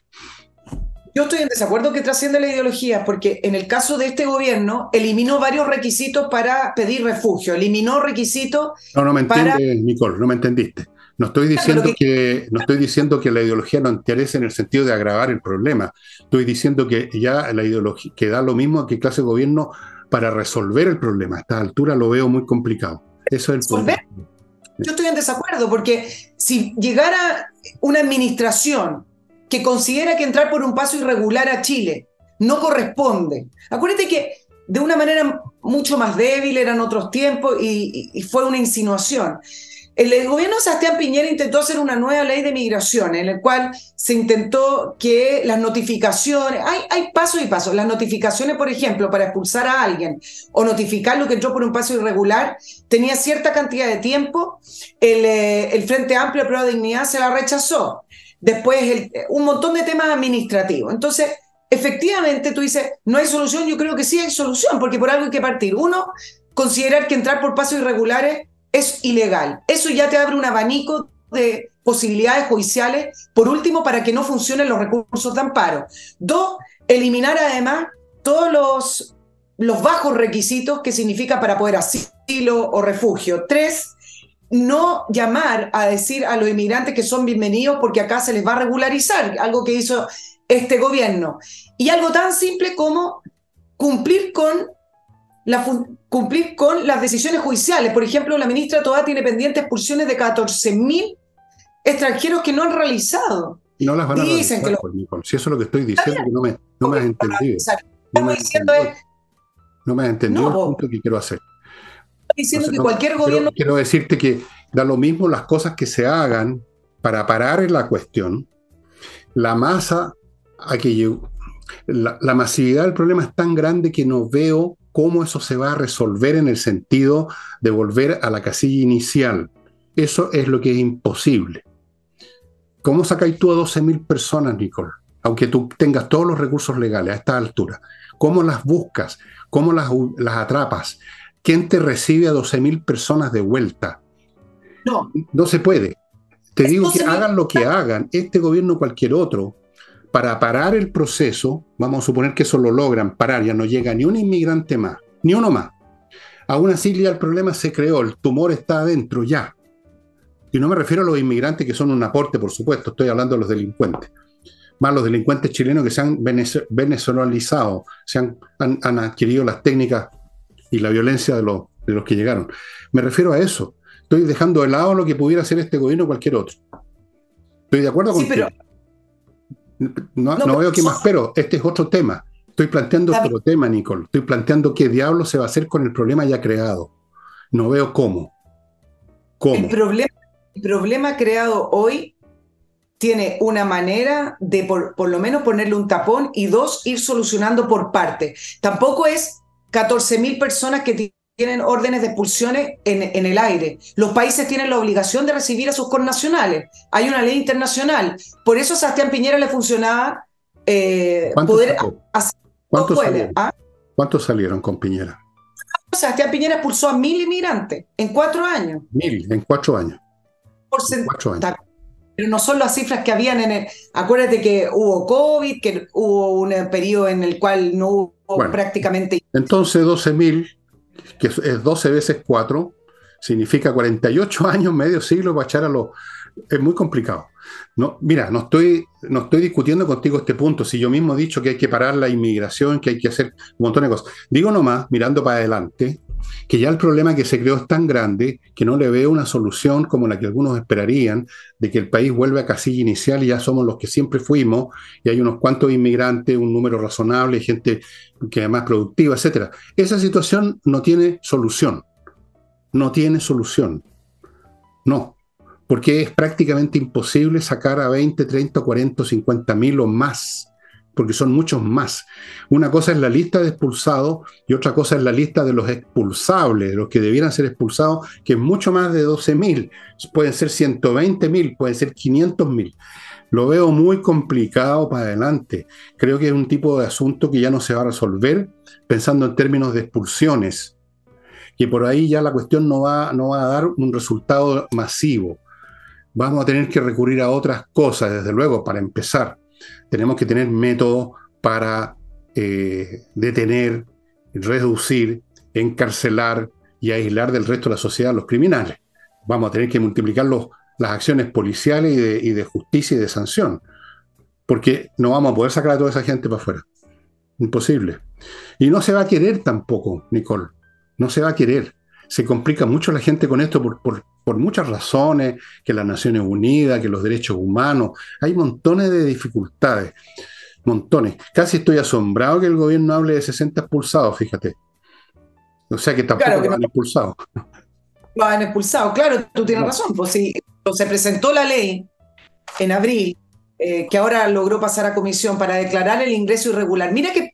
Yo estoy en desacuerdo que trasciende la ideología, porque en el caso de este gobierno eliminó varios requisitos para pedir refugio, eliminó requisitos. No, no me entiendes, Nicole, no me entendiste. No estoy diciendo que... no estoy diciendo que la ideología no interese en el sentido de agravar el problema. Estoy diciendo que ya la ideología que da lo mismo a qué clase de gobierno para resolver el problema. A esta altura lo veo muy complicado. Eso es el problema. Yo estoy en desacuerdo porque si llegara una administración que considera que entrar por un paso irregular a Chile no corresponde. Acuérdate que de una manera mucho más débil eran otros tiempos y, fue una insinuación. El, gobierno de Sebastián Piñera intentó hacer una nueva ley de migración en la cual se intentó que las notificaciones, hay, hay pasos y pasos, las notificaciones, por ejemplo, para expulsar a alguien o notificar lo que entró por un paso irregular, tenía cierta cantidad de tiempo, el, eh, el Frente Amplio de Prueba de Dignidad se la rechazó. Después, un montón de temas administrativos. Entonces, efectivamente, tú dices, no hay solución, yo creo que sí hay solución, porque por algo hay que partir. Uno, considerar que entrar por pasos irregulares es ilegal. Eso ya te abre un abanico de posibilidades judiciales, por último, para que no funcionen los recursos de amparo. Dos, eliminar además todos los, los bajos requisitos que significa para poder asilo o refugio. Tres, no llamar a decir a los inmigrantes que son bienvenidos porque acá se les va a regularizar, algo que hizo este gobierno. Y algo tan simple como cumplir con cumplir con las decisiones judiciales. Por ejemplo, la ministra todavía tiene pendientes expulsiones de 14.000 extranjeros que no han realizado. No las van a Dicen realizar, que Si eso es lo que estoy diciendo, que no me, no me has entendido. No me, diciendo es, no me has entendido el punto que quiero hacer. Diciendo que cualquier gobierno... Quiero, decirte que da lo mismo las cosas que se hagan para parar en la cuestión. La masa a que la, la masividad del problema es tan grande que no veo cómo eso se va a resolver en el sentido de volver a la casilla inicial. Eso es lo que es imposible. ¿Cómo sacáis tú a 12.000 personas, Nicole? Aunque tú tengas todos los recursos legales a esta altura. ¿Cómo las buscas? ¿Cómo las, las atrapas? ¿Quién te recibe a 12.000 personas de vuelta? No. No se puede. Te digo que hagan lo que hagan, este gobierno o cualquier otro, para parar el proceso, vamos a suponer que eso lo logran parar, ya no llega ni un inmigrante más, ni uno más. Aún así ya el problema se creó, el tumor está adentro ya. Y no me refiero a los inmigrantes que son un aporte, por supuesto, estoy hablando de los delincuentes. Más los delincuentes chilenos que se han venezolalizado, se han, han, adquirido las técnicas y la violencia de los, de los que llegaron. Me refiero a eso. Estoy dejando de lado lo que pudiera hacer este gobierno o cualquier otro. Estoy de acuerdo con pero, no, veo qué más, pero este es otro tema. Estoy planteando otro tema, Nicole. Estoy planteando qué diablo se va a hacer con el problema ya creado. No veo cómo. El, problema, el problema creado hoy tiene una manera de por, por, lo menos ponerle un tapón y dos, ir solucionando por parte. Tampoco es 14 mil personas que tienen órdenes de expulsiones en, en, el aire. Los países tienen la obligación de recibir a sus connacionales. Hay una ley internacional. Por eso a Sebastián Piñera le funcionaba eh, poder hacer ¿Cuántos, salieron? ¿ah? ¿Cuántos salieron con Piñera? Sebastián Piñera expulsó a mil inmigrantes en cuatro años. Mil, en cuatro años. Por cuatro años. Pero no son las cifras que habían en el... Acuérdate que hubo COVID, que hubo un periodo en el cual no hubo prácticamente... Entonces 12 mil que es 12 veces 4, significa 48 años, medio siglo para echar a los... Es muy complicado. No, mira, no estoy, no estoy discutiendo contigo este punto. Si yo mismo he dicho que hay que parar la inmigración, que hay que hacer un montón de cosas. Digo nomás, mirando para adelante, que ya el problema que se creó es tan grande que no le veo una solución como la que algunos esperarían, de que el país vuelva a casilla inicial y ya somos los que siempre fuimos, y hay unos cuantos inmigrantes, un número razonable, gente que es más productiva, etc. Esa situación no tiene solución. No tiene solución. No. Porque es prácticamente imposible sacar a 20, 30, 40, 50 mil o más porque son muchos más. Una cosa es la lista de expulsados y otra cosa es la lista de los expulsables, de los que debieran ser expulsados, que es mucho más de 12.000. Pueden ser 120.000, pueden ser 500.000. Lo veo muy complicado para adelante. Creo que es un tipo de asunto que ya no se va a resolver pensando en términos de expulsiones, que por ahí ya la cuestión no va, no va a dar un resultado masivo. Vamos a tener que recurrir a otras cosas, desde luego, para empezar tenemos que tener métodos para eh, detener, reducir, encarcelar y aislar del resto de la sociedad a los criminales. Vamos a tener que multiplicar las acciones policiales y de, justicia y de sanción, porque no vamos a poder sacar a toda esa gente para afuera. Imposible. Y no se va a querer tampoco, Nicole. No se va a querer. Se complica mucho la gente con esto por, por, por muchas razones, que las Naciones Unidas, que los derechos humanos, hay montones de dificultades, montones. Casi estoy asombrado que el gobierno hable de 60 expulsados, fíjate. O sea que tampoco lo han expulsado. lo han expulsado. Claro, tú tienes razón. Pues si se presentó la ley en abril, eh, que ahora logró pasar a comisión para declarar el ingreso irregular. Mira que,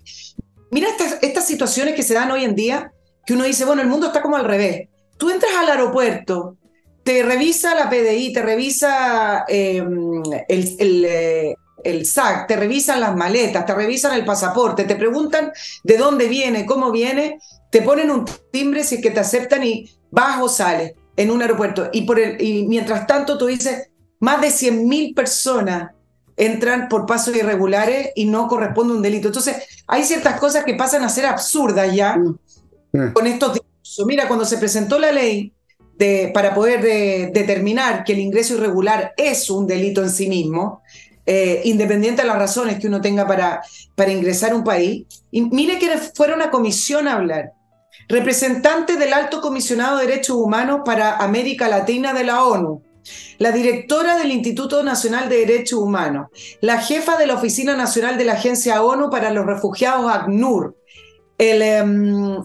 mira estas, estas situaciones que se dan hoy en día, que uno dice, bueno, el mundo está como al revés. Tú entras al aeropuerto, te revisa la PDI, te revisa em, el, el, eh, el SAC, te revisan las maletas, te revisan el pasaporte, te preguntan de dónde viene, cómo viene, te ponen un timbre si es que te aceptan y vas o sales en un aeropuerto. Y, por el, y mientras tanto tú dices, más de 100.000 personas entran por pasos irregulares y no corresponde un delito. Entonces, hay ciertas cosas que pasan a ser absurdas ya mm. con estos discursos. Mira, cuando se presentó la ley de, para poder determinar que el ingreso irregular es un delito en sí mismo, eh, independiente de las razones que uno tenga para, para ingresar a un país. Y mire que fuera una comisión a hablar. Representante del Alto Comisionado de Derechos Humanos para América Latina de la ONU, la directora del Instituto Nacional de Derechos Humanos, la jefa de la Oficina Nacional de la Agencia ONU para los Refugiados, ACNUR, el, em,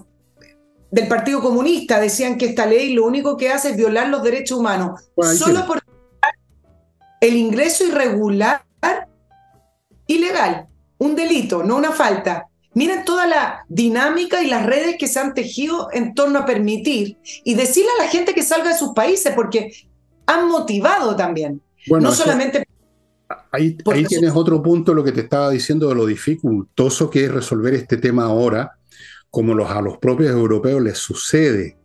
del Partido Comunista, decían que esta ley lo único que hace es violar los derechos humanos, solo por el ingreso irregular ilegal, un delito, no una falta. Miren toda la dinámica y las redes que se han tejido en torno a permitir y decirle a la gente que salga de sus países, porque han motivado también. Bueno, no solamente... Ahí, ahí tienes otro punto, lo que te estaba diciendo de lo dificultoso que es resolver este tema ahora, como los, a los propios europeos les sucede.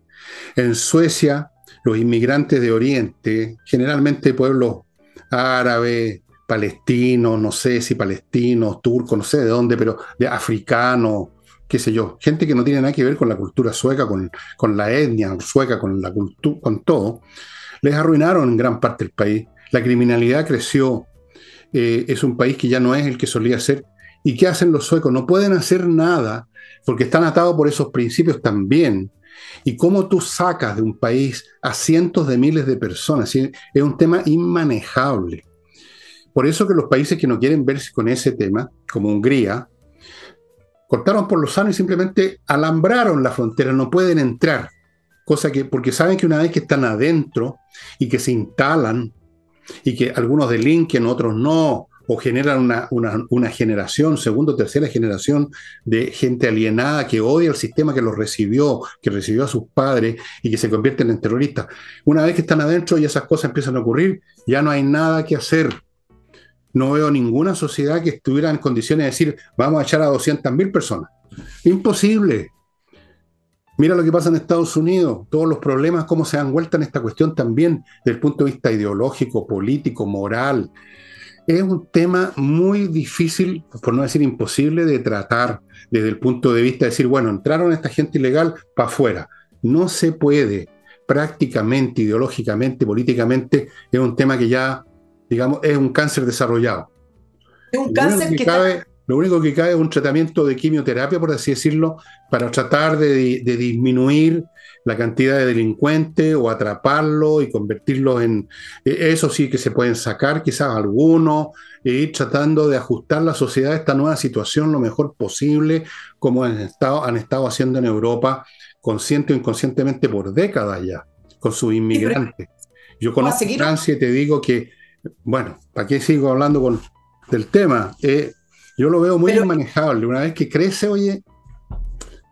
En Suecia, los inmigrantes de Oriente, generalmente pueblos árabes, palestinos, no sé si palestinos, turcos, no sé de dónde, pero de africanos, qué sé yo, gente que no tiene nada que ver con la cultura sueca, con, con la etnia sueca, con la cultura, con todo, les arruinaron en gran parte el país. La criminalidad creció, eh, es un país que ya no es el que solía ser. ¿Y qué hacen los suecos? No pueden hacer nada porque están atados por esos principios también. ¿Y cómo tú sacas de un país a cientos de miles de personas? Es un tema inmanejable. Por eso que los países que no quieren verse con ese tema, como Hungría, cortaron por los años y simplemente alambraron la frontera, no pueden entrar. Cosa que, porque saben que una vez que están adentro y que se instalan y que algunos delinquen, otros no, o generan una, una, generación, segunda o tercera generación de gente alienada que odia el sistema que los recibió, que recibió a sus padres y que se convierten en terroristas. Una vez que están adentro y esas cosas empiezan a ocurrir, ya no hay nada que hacer no veo ninguna sociedad que estuviera en condiciones de decir, vamos a echar a 200.000 personas. Imposible. Mira lo que pasa en Estados Unidos, todos los problemas, cómo se han vuelto en esta cuestión también desde el punto de vista ideológico, político, moral. Es un tema muy difícil, por no decir imposible, de tratar desde el punto de vista de decir, bueno, entraron esta gente ilegal para afuera. No se puede prácticamente, ideológicamente, políticamente, es un tema que ya digamos, es un cáncer desarrollado. Es un cáncer que, cabe, Lo único que cabe es un tratamiento de quimioterapia, por así decirlo, para tratar de, disminuir la cantidad de delincuentes o atraparlo y convertirlos en... E, eso sí que se pueden sacar quizás algunos e ir tratando de ajustar la sociedad a esta nueva situación lo mejor posible, como han estado, han estado haciendo en Europa, consciente o inconscientemente por décadas ya, con sus inmigrantes. Yo conozco Francia y te digo que bueno, ¿para qué sigo hablando con, del tema? Eh, yo lo veo muy inmanejable. Una vez que crece, oye,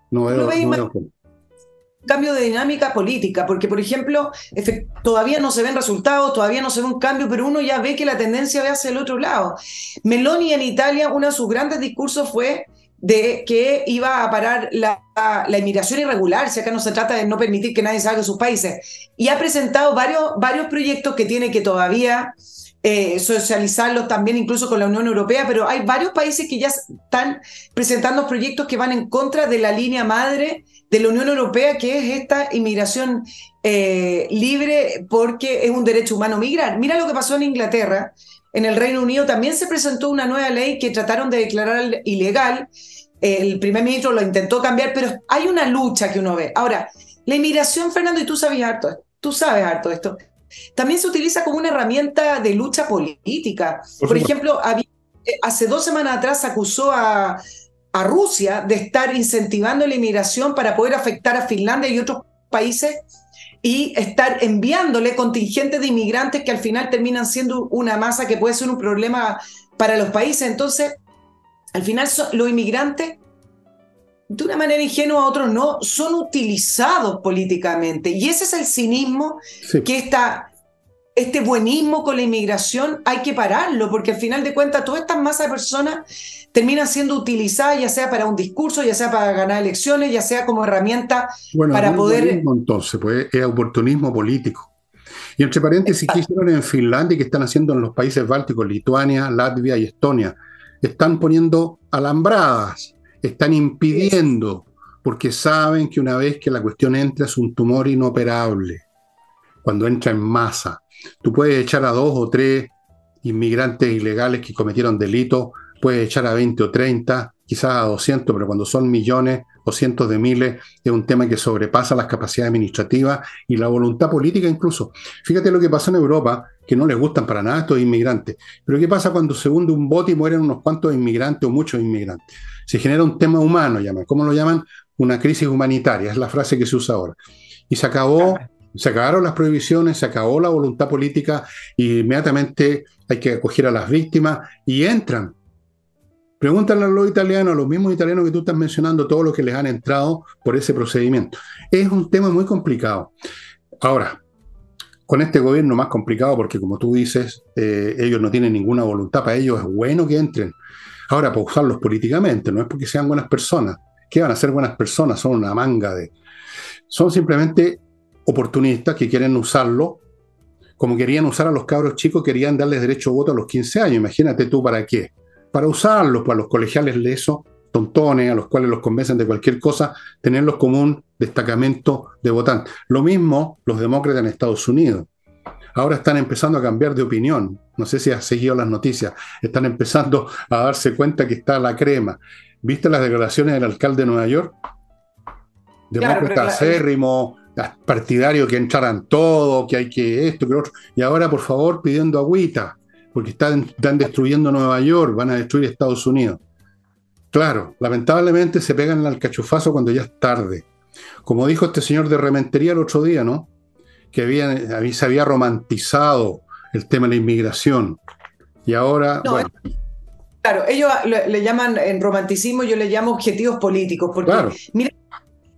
no veo, cambio de dinámica política, porque por ejemplo, todavía no se ven resultados, todavía no se ve un cambio, pero uno ya ve que la tendencia va hacia el otro lado. Meloni en Italia, uno de sus grandes discursos fue de que iba a parar la, inmigración irregular, si acá no se trata de no permitir que nadie salga de sus países. Y ha presentado varios, varios proyectos que tiene que todavía eh, socializarlos también incluso con la Unión Europea, pero hay varios países que ya están presentando proyectos que van en contra de la línea madre de la Unión Europea, que es esta inmigración eh, libre porque es un derecho humano migrar. Mira lo que pasó en Inglaterra. En el Reino Unido también se presentó una nueva ley que trataron de declarar ilegal. El primer ministro lo intentó cambiar, pero hay una lucha que uno ve. Ahora, la inmigración, Fernando, y tú sabes harto, tú sabes harto esto, también se utiliza como una herramienta de lucha política. Por, ejemplo, eh, hace dos semanas atrás acusó a, a Rusia de estar incentivando la inmigración para poder afectar a Finlandia y otros países y estar enviándole contingentes de inmigrantes que al final terminan siendo una masa que puede ser un problema para los países. Entonces, al final los inmigrantes, de una manera ingenua a otros no, son utilizados políticamente. Y ese es el cinismo que está este buenismo con la inmigración hay que pararlo, porque al final de cuentas todas estas masas de personas terminan siendo utilizadas ya sea para un discurso, ya sea para ganar elecciones, ya sea como herramienta para poder... Entonces, pues es oportunismo político. Y entre paréntesis, ¿qué hicieron en Finlandia y qué están haciendo en los países bálticos, Lituania, Latvia y Estonia? Están poniendo alambradas, están impidiendo, porque saben que una vez que la cuestión entra es un tumor inoperable, cuando entra en masa. Tú puedes echar a dos o tres inmigrantes ilegales que cometieron delitos, puedes echar a 20 o 30, quizás a 200, pero cuando son millones o cientos de miles es un tema que sobrepasa las capacidades administrativas y la voluntad política incluso. Fíjate lo que pasa en Europa, que no les gustan para nada estos inmigrantes. Pero ¿qué pasa cuando se hunde un bote y mueren unos cuantos inmigrantes o muchos inmigrantes? Se genera un tema humano, llaman. ¿Cómo lo llaman? Una crisis humanitaria, es la frase que se usa ahora. Y se acabó se acabaron las prohibiciones, se acabó la voluntad política y inmediatamente hay que acoger a las víctimas y entran. Pregúntale a los italianos, a los mismos italianos que tú estás mencionando, todo lo que les han entrado por ese procedimiento. Es un tema muy complicado. Ahora, con este gobierno más complicado, porque como tú dices, eh, ellos no tienen ninguna voluntad, para ellos es bueno que entren. Ahora, para usarlos políticamente, no es porque sean buenas personas. ¿Qué van a ser buenas personas? Son una manga de... Son simplemente oportunistas que quieren usarlo, como querían usar a los cabros chicos, querían darles derecho a voto a los 15 años. Imagínate tú para qué. Para usarlos, para los colegiales lesos, tontones, a los cuales los convencen de cualquier cosa, tenerlos como un destacamento de votantes. Lo mismo los demócratas en Estados Unidos. Ahora están empezando a cambiar de opinión. No sé si has seguido las noticias. Están empezando a darse cuenta que está la crema. ¿Viste las declaraciones del alcalde de Nueva York? Demócrata claro, acérrimo, partidario que entraran todo, que hay que esto, que otro. Y ahora, por favor, pidiendo agüita, porque están, están destruyendo Nueva York, van a destruir Estados Unidos. Claro, lamentablemente se pegan al cachufazo cuando ya es tarde. Como dijo este señor de Rementería el otro día, ¿no? Que había, se había romantizado el tema de la inmigración. Y ahora, bueno. Claro, ellos le, llaman en romanticismo, yo le llamo objetivos políticos, porque mira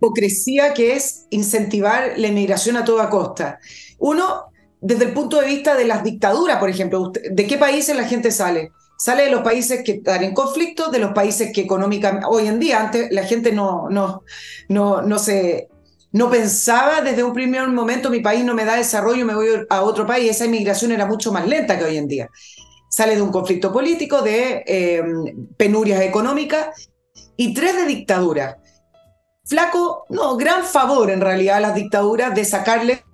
hipocresía que es incentivar la inmigración a toda costa. Uno, desde el punto de vista de las dictaduras, por ejemplo, ¿de qué países la gente sale? Sale de los países que están en conflicto, de los países que económicamente, hoy en día, antes la gente no, no, no, no se, no pensaba desde un primer momento, mi país no me da desarrollo, me voy a otro país, esa inmigración era mucho más lenta que hoy en día. Sale de un conflicto político, de eh, penurias económicas y tres de dictadura flaco, no, gran favor en realidad a las dictaduras de sacarle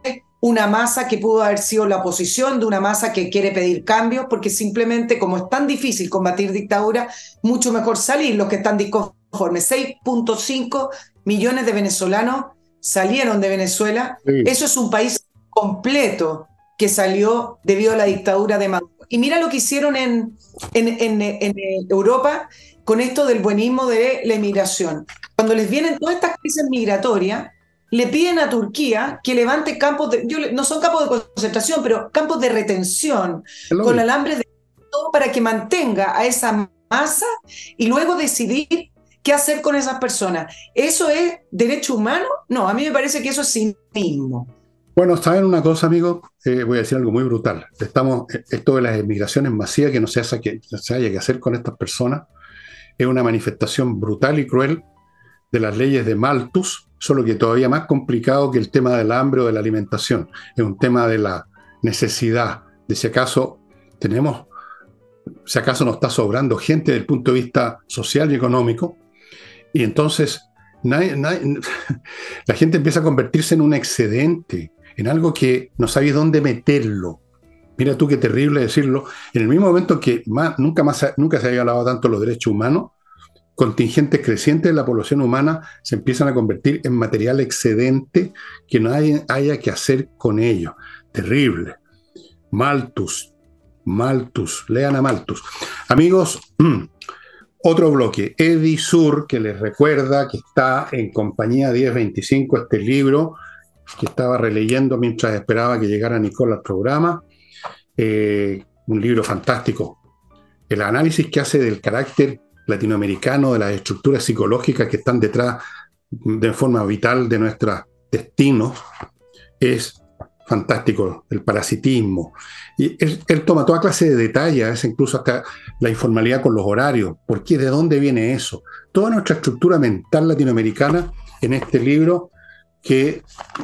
una masa que pudo haber sido la oposición, de una masa que quiere pedir cambios, porque simplemente como es tan difícil combatir dictadura, mucho mejor salir los que están disconformes. 6.5 millones de venezolanos salieron de Venezuela. Eso es un país completo que salió debido a la dictadura de Maduro. Y mira lo que hicieron en, en, en Europa con esto del buenismo de la emigración. Cuando les vienen todas estas crisis migratorias, le piden a Turquía que levante campos de, no son campos de concentración, pero campos de retención con alambre de todo para que mantenga a esa masa y luego decidir qué hacer con esas personas. ¿Eso es derecho humano? No, a mí me parece que eso es cinismo. Bueno, saben una cosa, amigos, eh, voy a decir algo muy brutal. Estamos, eh, esto de las emigraciones masivas que no se, hace, que se haya que hacer con estas personas, es una manifestación brutal y cruel de las leyes de Malthus, solo que todavía más complicado que el tema del hambre o de la alimentación. Es un tema de la necesidad, de si acaso tenemos, si acaso nos está sobrando gente desde el punto de vista social y económico, y entonces <laughs> la gente empieza a convertirse en un excedente, en algo que no sabes dónde meterlo. Mira tú qué terrible decirlo. En el mismo momento que nunca, más, nunca se había hablado tanto de los derechos humanos, contingentes crecientes de la población humana se empiezan a convertir en material excedente que no hay, haya que hacer con ello. Terrible. Malthus, Malthus, lean a Malthus. Amigos, <clears throat> otro bloque, Edisur, que les recuerda que está en compañía 1025 este libro que estaba releyendo mientras esperaba que llegara Nicole al programa. Eh, un libro fantástico. El análisis que hace del carácter latinoamericano, de las estructuras psicológicas que están detrás de forma vital de nuestros destinos, es fantástico, el parasitismo. Y él, toma toda clase de detalles, incluso hasta la informalidad con los horarios, por qué, de dónde viene eso. Toda nuestra estructura mental latinoamericana en este libro que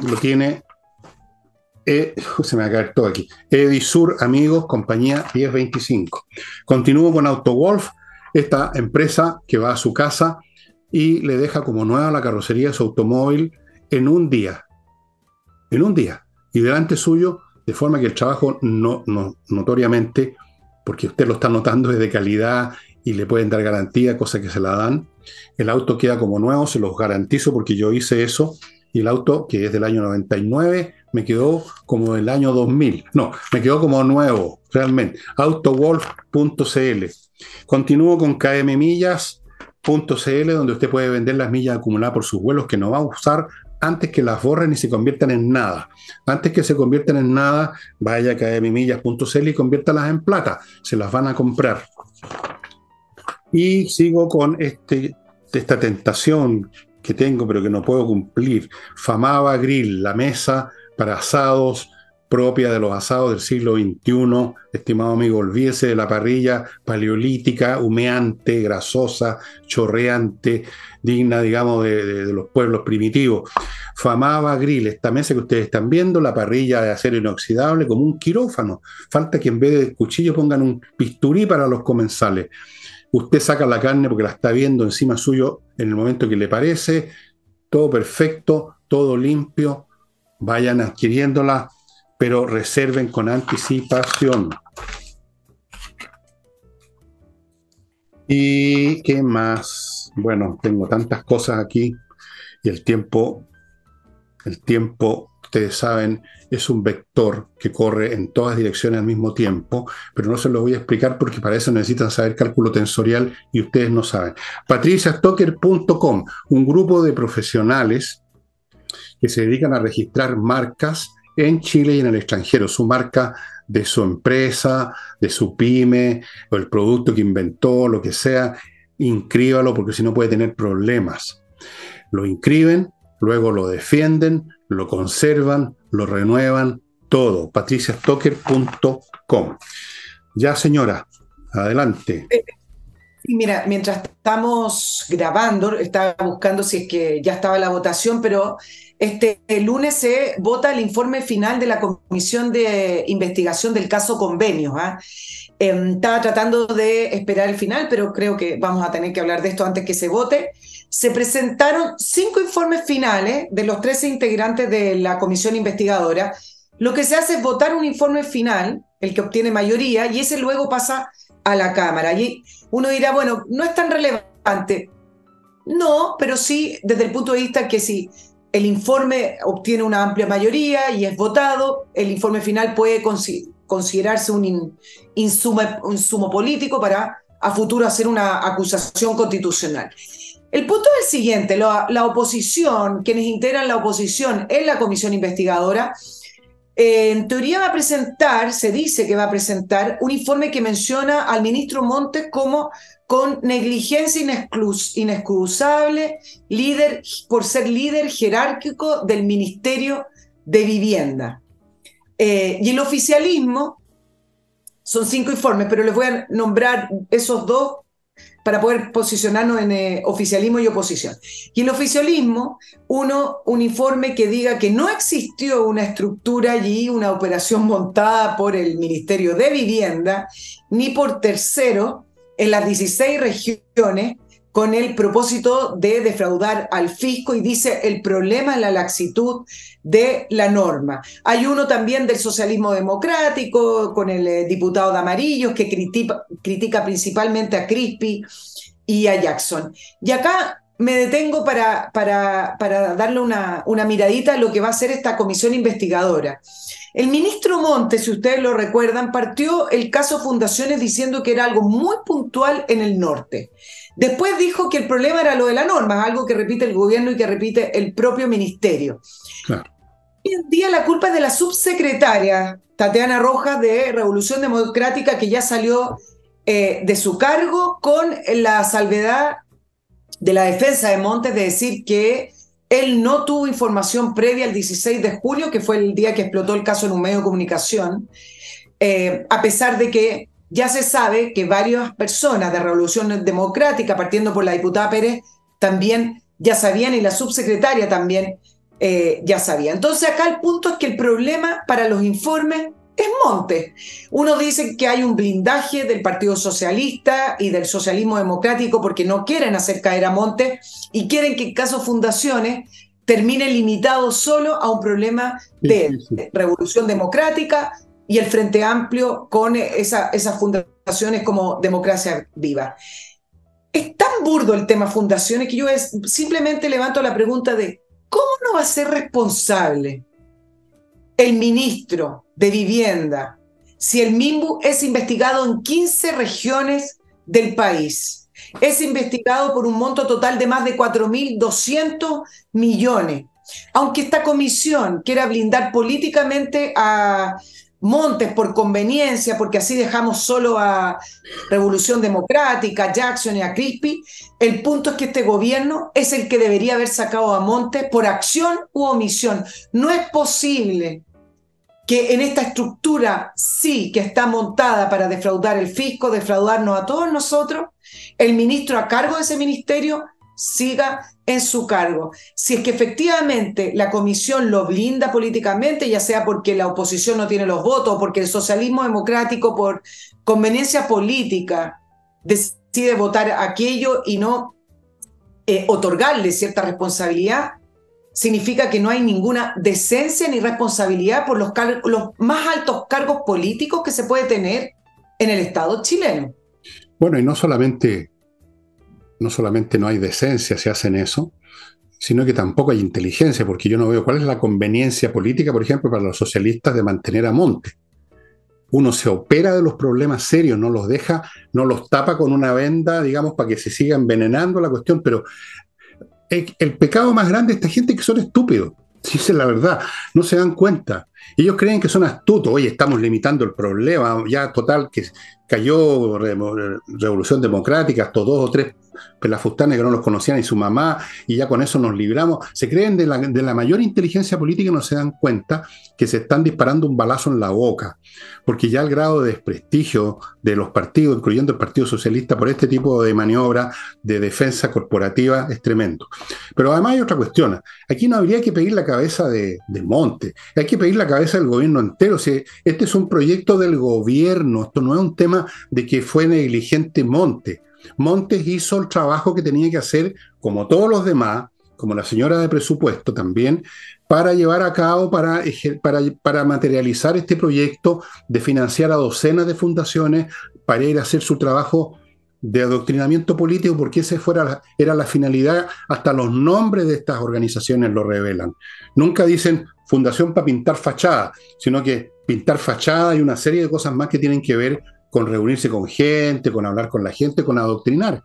lo tiene, eh, <laughs> se me todo aquí, Edisur, amigos, compañía 1025. Continúo con AutoWolf, esta empresa que va a su casa y le deja como nueva la carrocería de su automóvil en un día. En un día y delante suyo, de forma que el trabajo no, notoriamente, porque usted lo está notando, <laughs> es de calidad y le pueden dar garantía, cosa que se la dan. El auto queda como nuevo, se los garantizo porque yo hice eso. Y el auto, que es del año 99, me quedó como del año 2000. No, me quedó como nuevo, realmente. Autowolf.cl. Continúo con kmmillas.cl, donde usted puede vender las millas acumuladas por sus vuelos que no va a usar antes que las borren y se conviertan en nada. Antes que se conviertan en nada, vaya a kmmillas.cl y conviértalas en plata. Se las van a comprar. Y sigo con este, esta tentación que tengo pero que no puedo cumplir. Famaba Grill, la mesa para asados propia de los asados del siglo XXI. Estimado amigo, olvídese de la parrilla paleolítica, humeante, grasosa, chorreante, digna, digamos, de, los pueblos primitivos. Famaba Grill, esta mesa que ustedes están viendo, la parrilla de acero inoxidable, como un quirófano. Falta que en vez de cuchillo pongan un bisturí para los comensales. Usted saca la carne porque la está viendo encima suyo en el momento que le parece. Todo perfecto, todo limpio. Vayan adquiriéndola pero reserven con anticipación. ¿Y qué más? Bueno, tengo tantas cosas aquí y el tiempo, el tiempo, ustedes saben, es un vector que corre en todas direcciones al mismo tiempo, pero no se lo voy a explicar porque para eso necesitan saber cálculo tensorial y ustedes no saben. patriciastocker.com, un grupo de profesionales que se dedican a registrar marcas en Chile y en el extranjero, su marca de su empresa, de su pyme, o el producto que inventó, lo que sea, inscríbalo porque si no puede tener problemas. Lo inscriben, luego lo defienden, lo conservan, lo renuevan, todo. patriciastocker.com. Ya, señora, adelante. Mira, mientras estamos grabando, estaba buscando si es que ya estaba la votación, pero este lunes se vota el informe final de la Comisión de Investigación del caso Convenios. ¿ah? Em, estaba tratando de esperar el final, pero creo que vamos a tener que hablar de esto antes que se vote. Se presentaron cinco informes finales de los 13 integrantes de la comisión investigadora. Lo que se hace es votar un informe final, el que obtiene mayoría, y ese luego pasa a la Cámara. Y uno dirá, bueno, no es tan relevante. No, pero sí desde el punto de vista que si el informe obtiene una amplia mayoría y es votado. El informe final puede considerarse un insumo, político para a futuro hacer una acusación constitucional. El punto es el siguiente, la, oposición, quienes integran la oposición en la comisión investigadora, en teoría va a presentar, se dice que va a presentar un informe que menciona al ministro Montes como con negligencia inexcusable, líder, por ser líder jerárquico del Ministerio de Vivienda. Eh, y el oficialismo, son cinco informes, pero les voy a nombrar esos dos para poder posicionarnos en eh, oficialismo y oposición. Y el oficialismo, uno, un informe que diga que no existió una estructura allí, una operación montada por el Ministerio de Vivienda, ni por tercero, en las 16 regiones con el propósito de defraudar al fisco y dice el problema es la laxitud de la norma. Hay uno también del socialismo democrático con el eh, diputado de Amarillos que critica, principalmente a Crispi y a Jackson. Y acá me detengo para, para, para darle una, una miradita a lo que va a ser esta comisión investigadora. El ministro Montes, si ustedes lo recuerdan, partió el caso Fundaciones diciendo que era algo muy puntual en el norte. Después dijo que el problema era lo de la norma, algo que repite el gobierno y que repite el propio ministerio. Hoy en día la culpa es de la subsecretaria Tatiana Rojas de Revolución Democrática, que ya salió eh, de su cargo con la salvedad de la defensa de Montes de decir que él no tuvo información previa al 16 de julio, que fue el día que explotó el caso en un medio de comunicación, eh, a pesar de que ya se sabe que varias personas de Revolución Democrática, partiendo por la diputada Pérez, también ya sabían y la subsecretaria también eh, ya sabía. Entonces acá el punto es que el problema para los informes es Monte. Uno dice que hay un blindaje del Partido Socialista y del socialismo democrático porque no quieren hacer caer a Monte y quieren que el caso fundaciones termine limitado solo a un problema de revolución democrática y el Frente Amplio con esas fundaciones como democracia viva. Es tan burdo el tema fundaciones que yo simplemente levanto la pregunta de ¿cómo no va a ser responsable el ministro de Vivienda si el MIMBU es investigado en 15 regiones del país? Es investigado por un monto total de más de 4.200 millones. Aunque esta comisión quiera blindar políticamente a Montes por conveniencia, porque así dejamos solo a Revolución Democrática, a Jackson y a Crispy. El punto es que este gobierno es el que debería haber sacado a Montes por acción u omisión. No es posible que en esta estructura, sí, que está montada para defraudar el fisco, defraudarnos a todos nosotros, el ministro a cargo de ese ministerio siga en su cargo. Si es que efectivamente la comisión lo blinda políticamente, ya sea porque la oposición no tiene los votos porque el socialismo democrático por conveniencia política decide votar aquello y no eh, otorgarle cierta responsabilidad, significa que no hay ninguna decencia ni responsabilidad por los más altos cargos políticos que se puede tener en el Estado chileno. Bueno, y no solamente no solamente no hay decencia si hacen eso, sino que tampoco hay inteligencia, porque yo no veo cuál es la conveniencia política, por ejemplo, para los socialistas de mantener a Monte. Uno se opera de los problemas serios, no los deja, no los tapa con una venda, digamos, para que se siga envenenando la cuestión, pero el, pecado más grande de esta gente es que son estúpidos. Si es la verdad, no se dan cuenta. Ellos creen que son astutos. Oye, estamos limitando el problema. Ya total que cayó Revolución Democrática, hasta dos o tres pelafustanes que no los conocían y su mamá, y ya con eso nos libramos. Se creen de la, de la mayor inteligencia política y no se dan cuenta que se están disparando un balazo en la boca, porque ya el grado de desprestigio de los partidos, incluyendo el Partido Socialista, por este tipo de maniobra de defensa corporativa es tremendo. Pero además hay otra cuestión. Aquí no habría que pedir la cabeza de, del monte, hay que pedir la cabeza del gobierno entero. Este es un proyecto del gobierno, esto no es un tema de que fue negligente Monte. Montes hizo el trabajo que tenía que hacer, como todos los demás, como la señora de presupuesto también, para llevar a cabo, para, materializar este proyecto de financiar a docenas de fundaciones para ir a hacer su trabajo de adoctrinamiento político, porque esa fuera era la finalidad, hasta los nombres de estas organizaciones lo revelan. Nunca dicen fundación para pintar fachada, sino que pintar fachada y una serie de cosas más que tienen que ver con reunirse con gente, con hablar con la gente, con adoctrinar.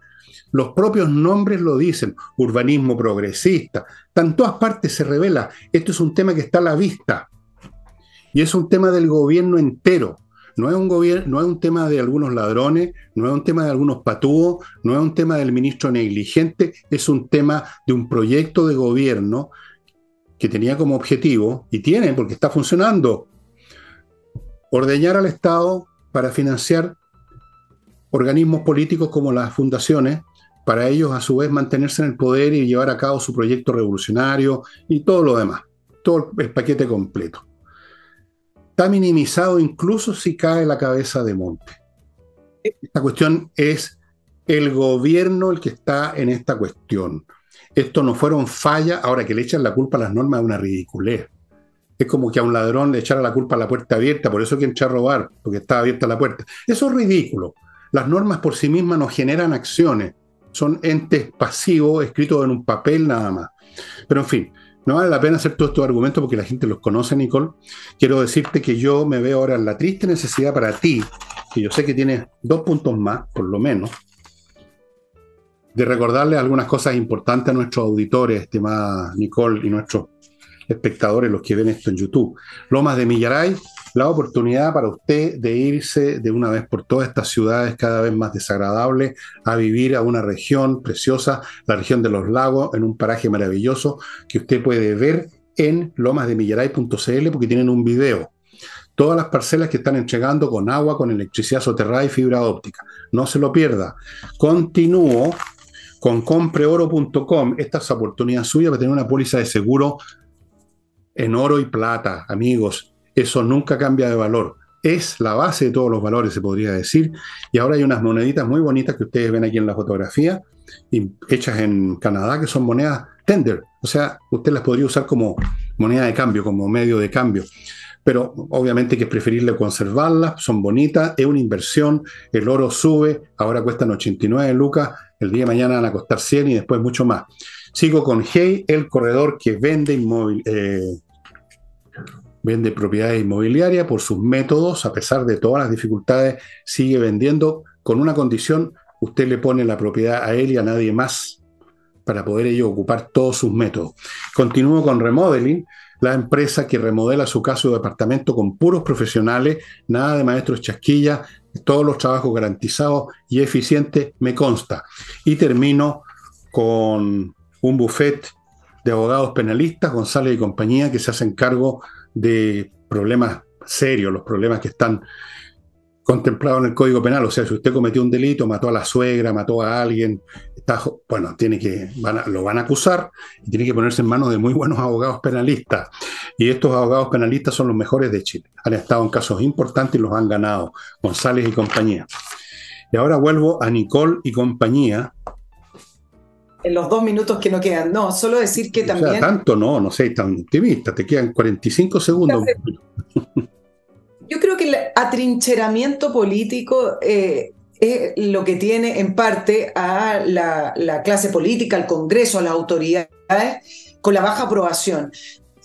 Los propios nombres lo dicen, urbanismo progresista. En todas partes se revela, esto es un tema que está a la vista. Y es un tema del gobierno entero. No es, un gobierno, no es un tema de algunos ladrones, no es un tema de algunos patúos, no es un tema del ministro negligente, es un tema de un proyecto de gobierno que tenía como objetivo, y tiene porque está funcionando, ordeñar al Estado para financiar organismos políticos como las fundaciones, para ellos a su vez mantenerse en el poder y llevar a cabo su proyecto revolucionario y todo lo demás, todo el paquete completo. Está minimizado incluso si cae la cabeza de Monte. Esta cuestión es el gobierno el que está en esta cuestión. Esto no fueron fallas, ahora que le echan la culpa a las normas es una ridiculez. Es como que a un ladrón le echara la culpa a la puerta abierta, por eso que entró a robar, porque estaba abierta la puerta. Eso es ridículo. Las normas por sí mismas no generan acciones, son entes pasivos escritos en un papel nada más. Pero en fin, no vale la pena hacer todos estos argumentos porque la gente los conoce, Nicole. Quiero decirte que yo me veo ahora en la triste necesidad para ti, que yo sé que tienes dos puntos más, por lo menos, de recordarle algunas cosas importantes a nuestros auditores, estimada Nicole, y nuestros espectadores los que ven esto en YouTube. Lomas de Millaray, la oportunidad para usted de irse de una vez por todas estas ciudades cada vez más desagradables a vivir a una región preciosa, la región de los lagos, en un paraje maravilloso que usted puede ver en lomasdemillaray.cl porque tienen un video. Todas las parcelas que están entregando con agua, con electricidad soterrada y fibra óptica. No se lo pierda. Continúo con compreoro.com. Esta es oportunidad suya para tener una póliza de seguro en oro y plata, amigos. Eso nunca cambia de valor. Es la base de todos los valores, se podría decir. Y ahora hay unas moneditas muy bonitas que ustedes ven aquí en la fotografía, hechas en Canadá, que son monedas tender. O sea, usted las podría usar como moneda de cambio, como medio de cambio. Pero obviamente que es preferible conservarlas, son bonitas, es una inversión, el oro sube, ahora cuestan 89 lucas, el día de mañana van a costar 100 y después mucho más. Sigo con Hey, el corredor que vende, eh, vende propiedades inmobiliarias por sus métodos, a pesar de todas las dificultades, sigue vendiendo con una condición, usted le pone la propiedad a él y a nadie más para poder ello ocupar todos sus métodos. Continúo con Remodeling, la empresa que remodela su casa o departamento con puros profesionales, nada de maestros chasquillas, todos los trabajos garantizados y eficientes, me consta. Y termino con un buffet de abogados penalistas, González y compañía, que se hacen cargo de problemas serios, los problemas que están contemplados en el Código Penal. O sea, si usted cometió un delito, mató a la suegra, mató a alguien, está, bueno, tiene que, lo van a acusar y tiene que ponerse en manos de muy buenos abogados penalistas. Y estos abogados penalistas son los mejores de Chile. Han estado en casos importantes y los han ganado, González y compañía. Y ahora vuelvo a Nicole y compañía, en los dos minutos que no quedan. No, solo decir que también. tanto no, no sé, tan optimista, te quedan 45 segundos. Yo creo que el atrincheramiento político eh, es lo que tiene en parte a la, la clase política, al Congreso, a las autoridades, con la baja aprobación.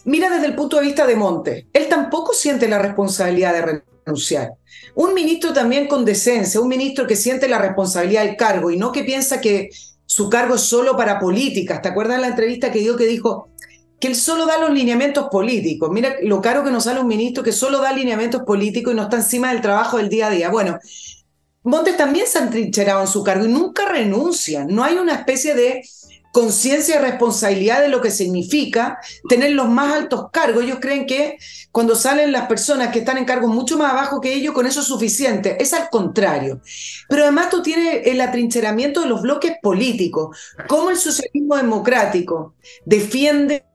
Mira desde el punto de vista de Monte, él tampoco siente la responsabilidad de renunciar. Un ministro también con decencia, un ministro que siente la responsabilidad del cargo y no que piensa que su cargo es solo para políticas. ¿Te acuerdas la entrevista que dio que dijo que él solo da los lineamientos políticos? Mira lo caro que nos sale un ministro que solo da lineamientos políticos y no está encima del trabajo del día a día. Bueno, Montes también se han trincherado en su cargo y nunca renuncian. No hay una especie de conciencia y responsabilidad de lo que significa tener los más altos cargos. Ellos creen que cuando salen las personas que están en cargos mucho más abajo que ellos, con eso es suficiente. Es al contrario. Pero además tú tienes el atrincheramiento de los bloques políticos. Cómo el socialismo democrático defiende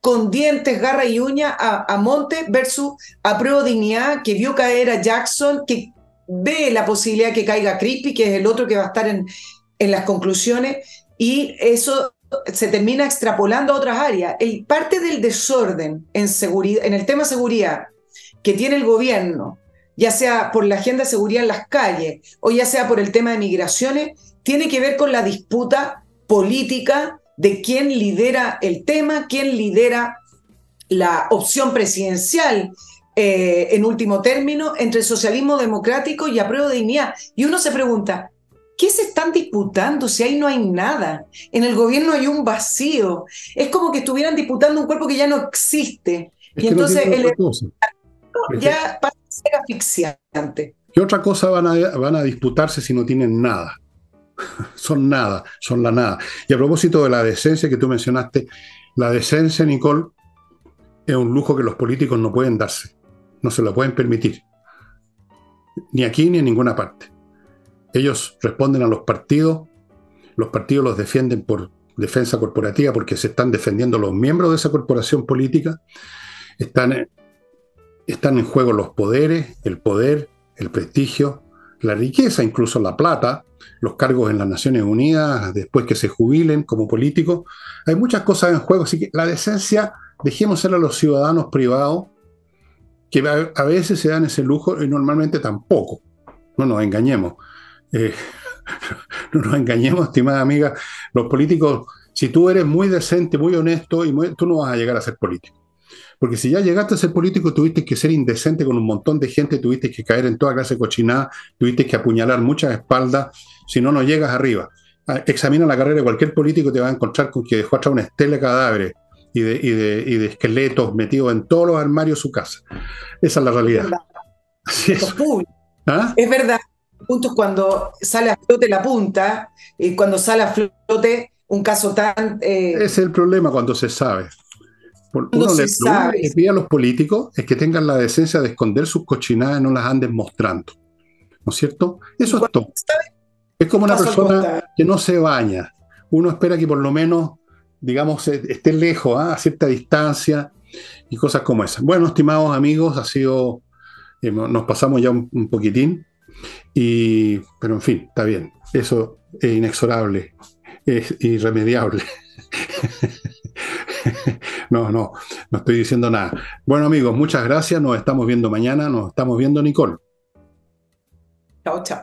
con dientes, garra y uña a, Monte versus a Prueba Dignidad, que vio caer a Jackson, que ve la posibilidad que caiga Crispy, que es el otro que va a estar en, en las conclusiones y eso se termina extrapolando a otras áreas. El parte del desorden en, seguridad, en el tema seguridad que tiene el gobierno, ya sea por la agenda de seguridad en las calles o ya sea por el tema de migraciones, tiene que ver con la disputa política de quién lidera el tema, quién lidera la opción presidencial eh, en último término entre el socialismo democrático y apruebo de dignidad. Y uno se pregunta, ¿Qué se están disputando si ahí no hay nada? En el gobierno hay un vacío. Es como que estuvieran disputando un cuerpo que ya no existe. y entonces el ya pasa a ser asfixiante. ¿Qué otra cosa van a, van a disputarse si no tienen nada? <laughs> son nada, son la nada. Y a propósito de la decencia que tú mencionaste, la decencia, Nicole, es un lujo que los políticos no pueden darse, no se lo pueden permitir, ni aquí ni en ninguna parte. Ellos responden a los partidos, los partidos los defienden por defensa corporativa porque se están defendiendo los miembros de esa corporación política, están, están en juego los poderes, el poder, el prestigio, la riqueza, incluso la plata, los cargos en las Naciones Unidas, después que se jubilen como políticos. Hay muchas cosas en juego, así que la decencia, dejémosela a los ciudadanos privados, que a veces se dan ese lujo y normalmente tampoco. No nos engañemos. Eh, <laughs> no nos engañemos, estimada amiga, los políticos, si tú eres muy decente, muy honesto, y tú no vas a llegar a ser político. Porque si ya llegaste a ser político, tuviste que ser indecente con un montón de gente, tuviste que caer en toda clase de cochinada, tuviste que apuñalar muchas espaldas, si no, no llegas arriba. Ah, examina la carrera de cualquier político, te va a encontrar con que dejó atrás una estela de cadáveres y de, y de, y de esqueletos metidos en todos los armarios de su casa. Esa es la realidad. Así es. ¿Ah? es verdad. Puntos cuando sale a flote la punta y cuando sale a flote un caso tan... Eh, es el problema cuando se sabe. Uno, le, pide a los políticos es que tengan la decencia de esconder sus cochinadas y no las anden mostrando. ¿No es cierto? Eso es todo. Es como una persona que no se baña. Uno espera que por lo menos, digamos, esté lejos, ¿ah? a cierta distancia y cosas como esas. Bueno, estimados amigos, ha sido, eh, nos pasamos ya un, poquitín, y, pero en fin, está bien. Eso es inexorable, es irremediable. <laughs> no, no, no estoy diciendo nada. Bueno, amigos, muchas gracias. Nos estamos viendo mañana. Nos estamos viendo, Nicole. Chao, chao.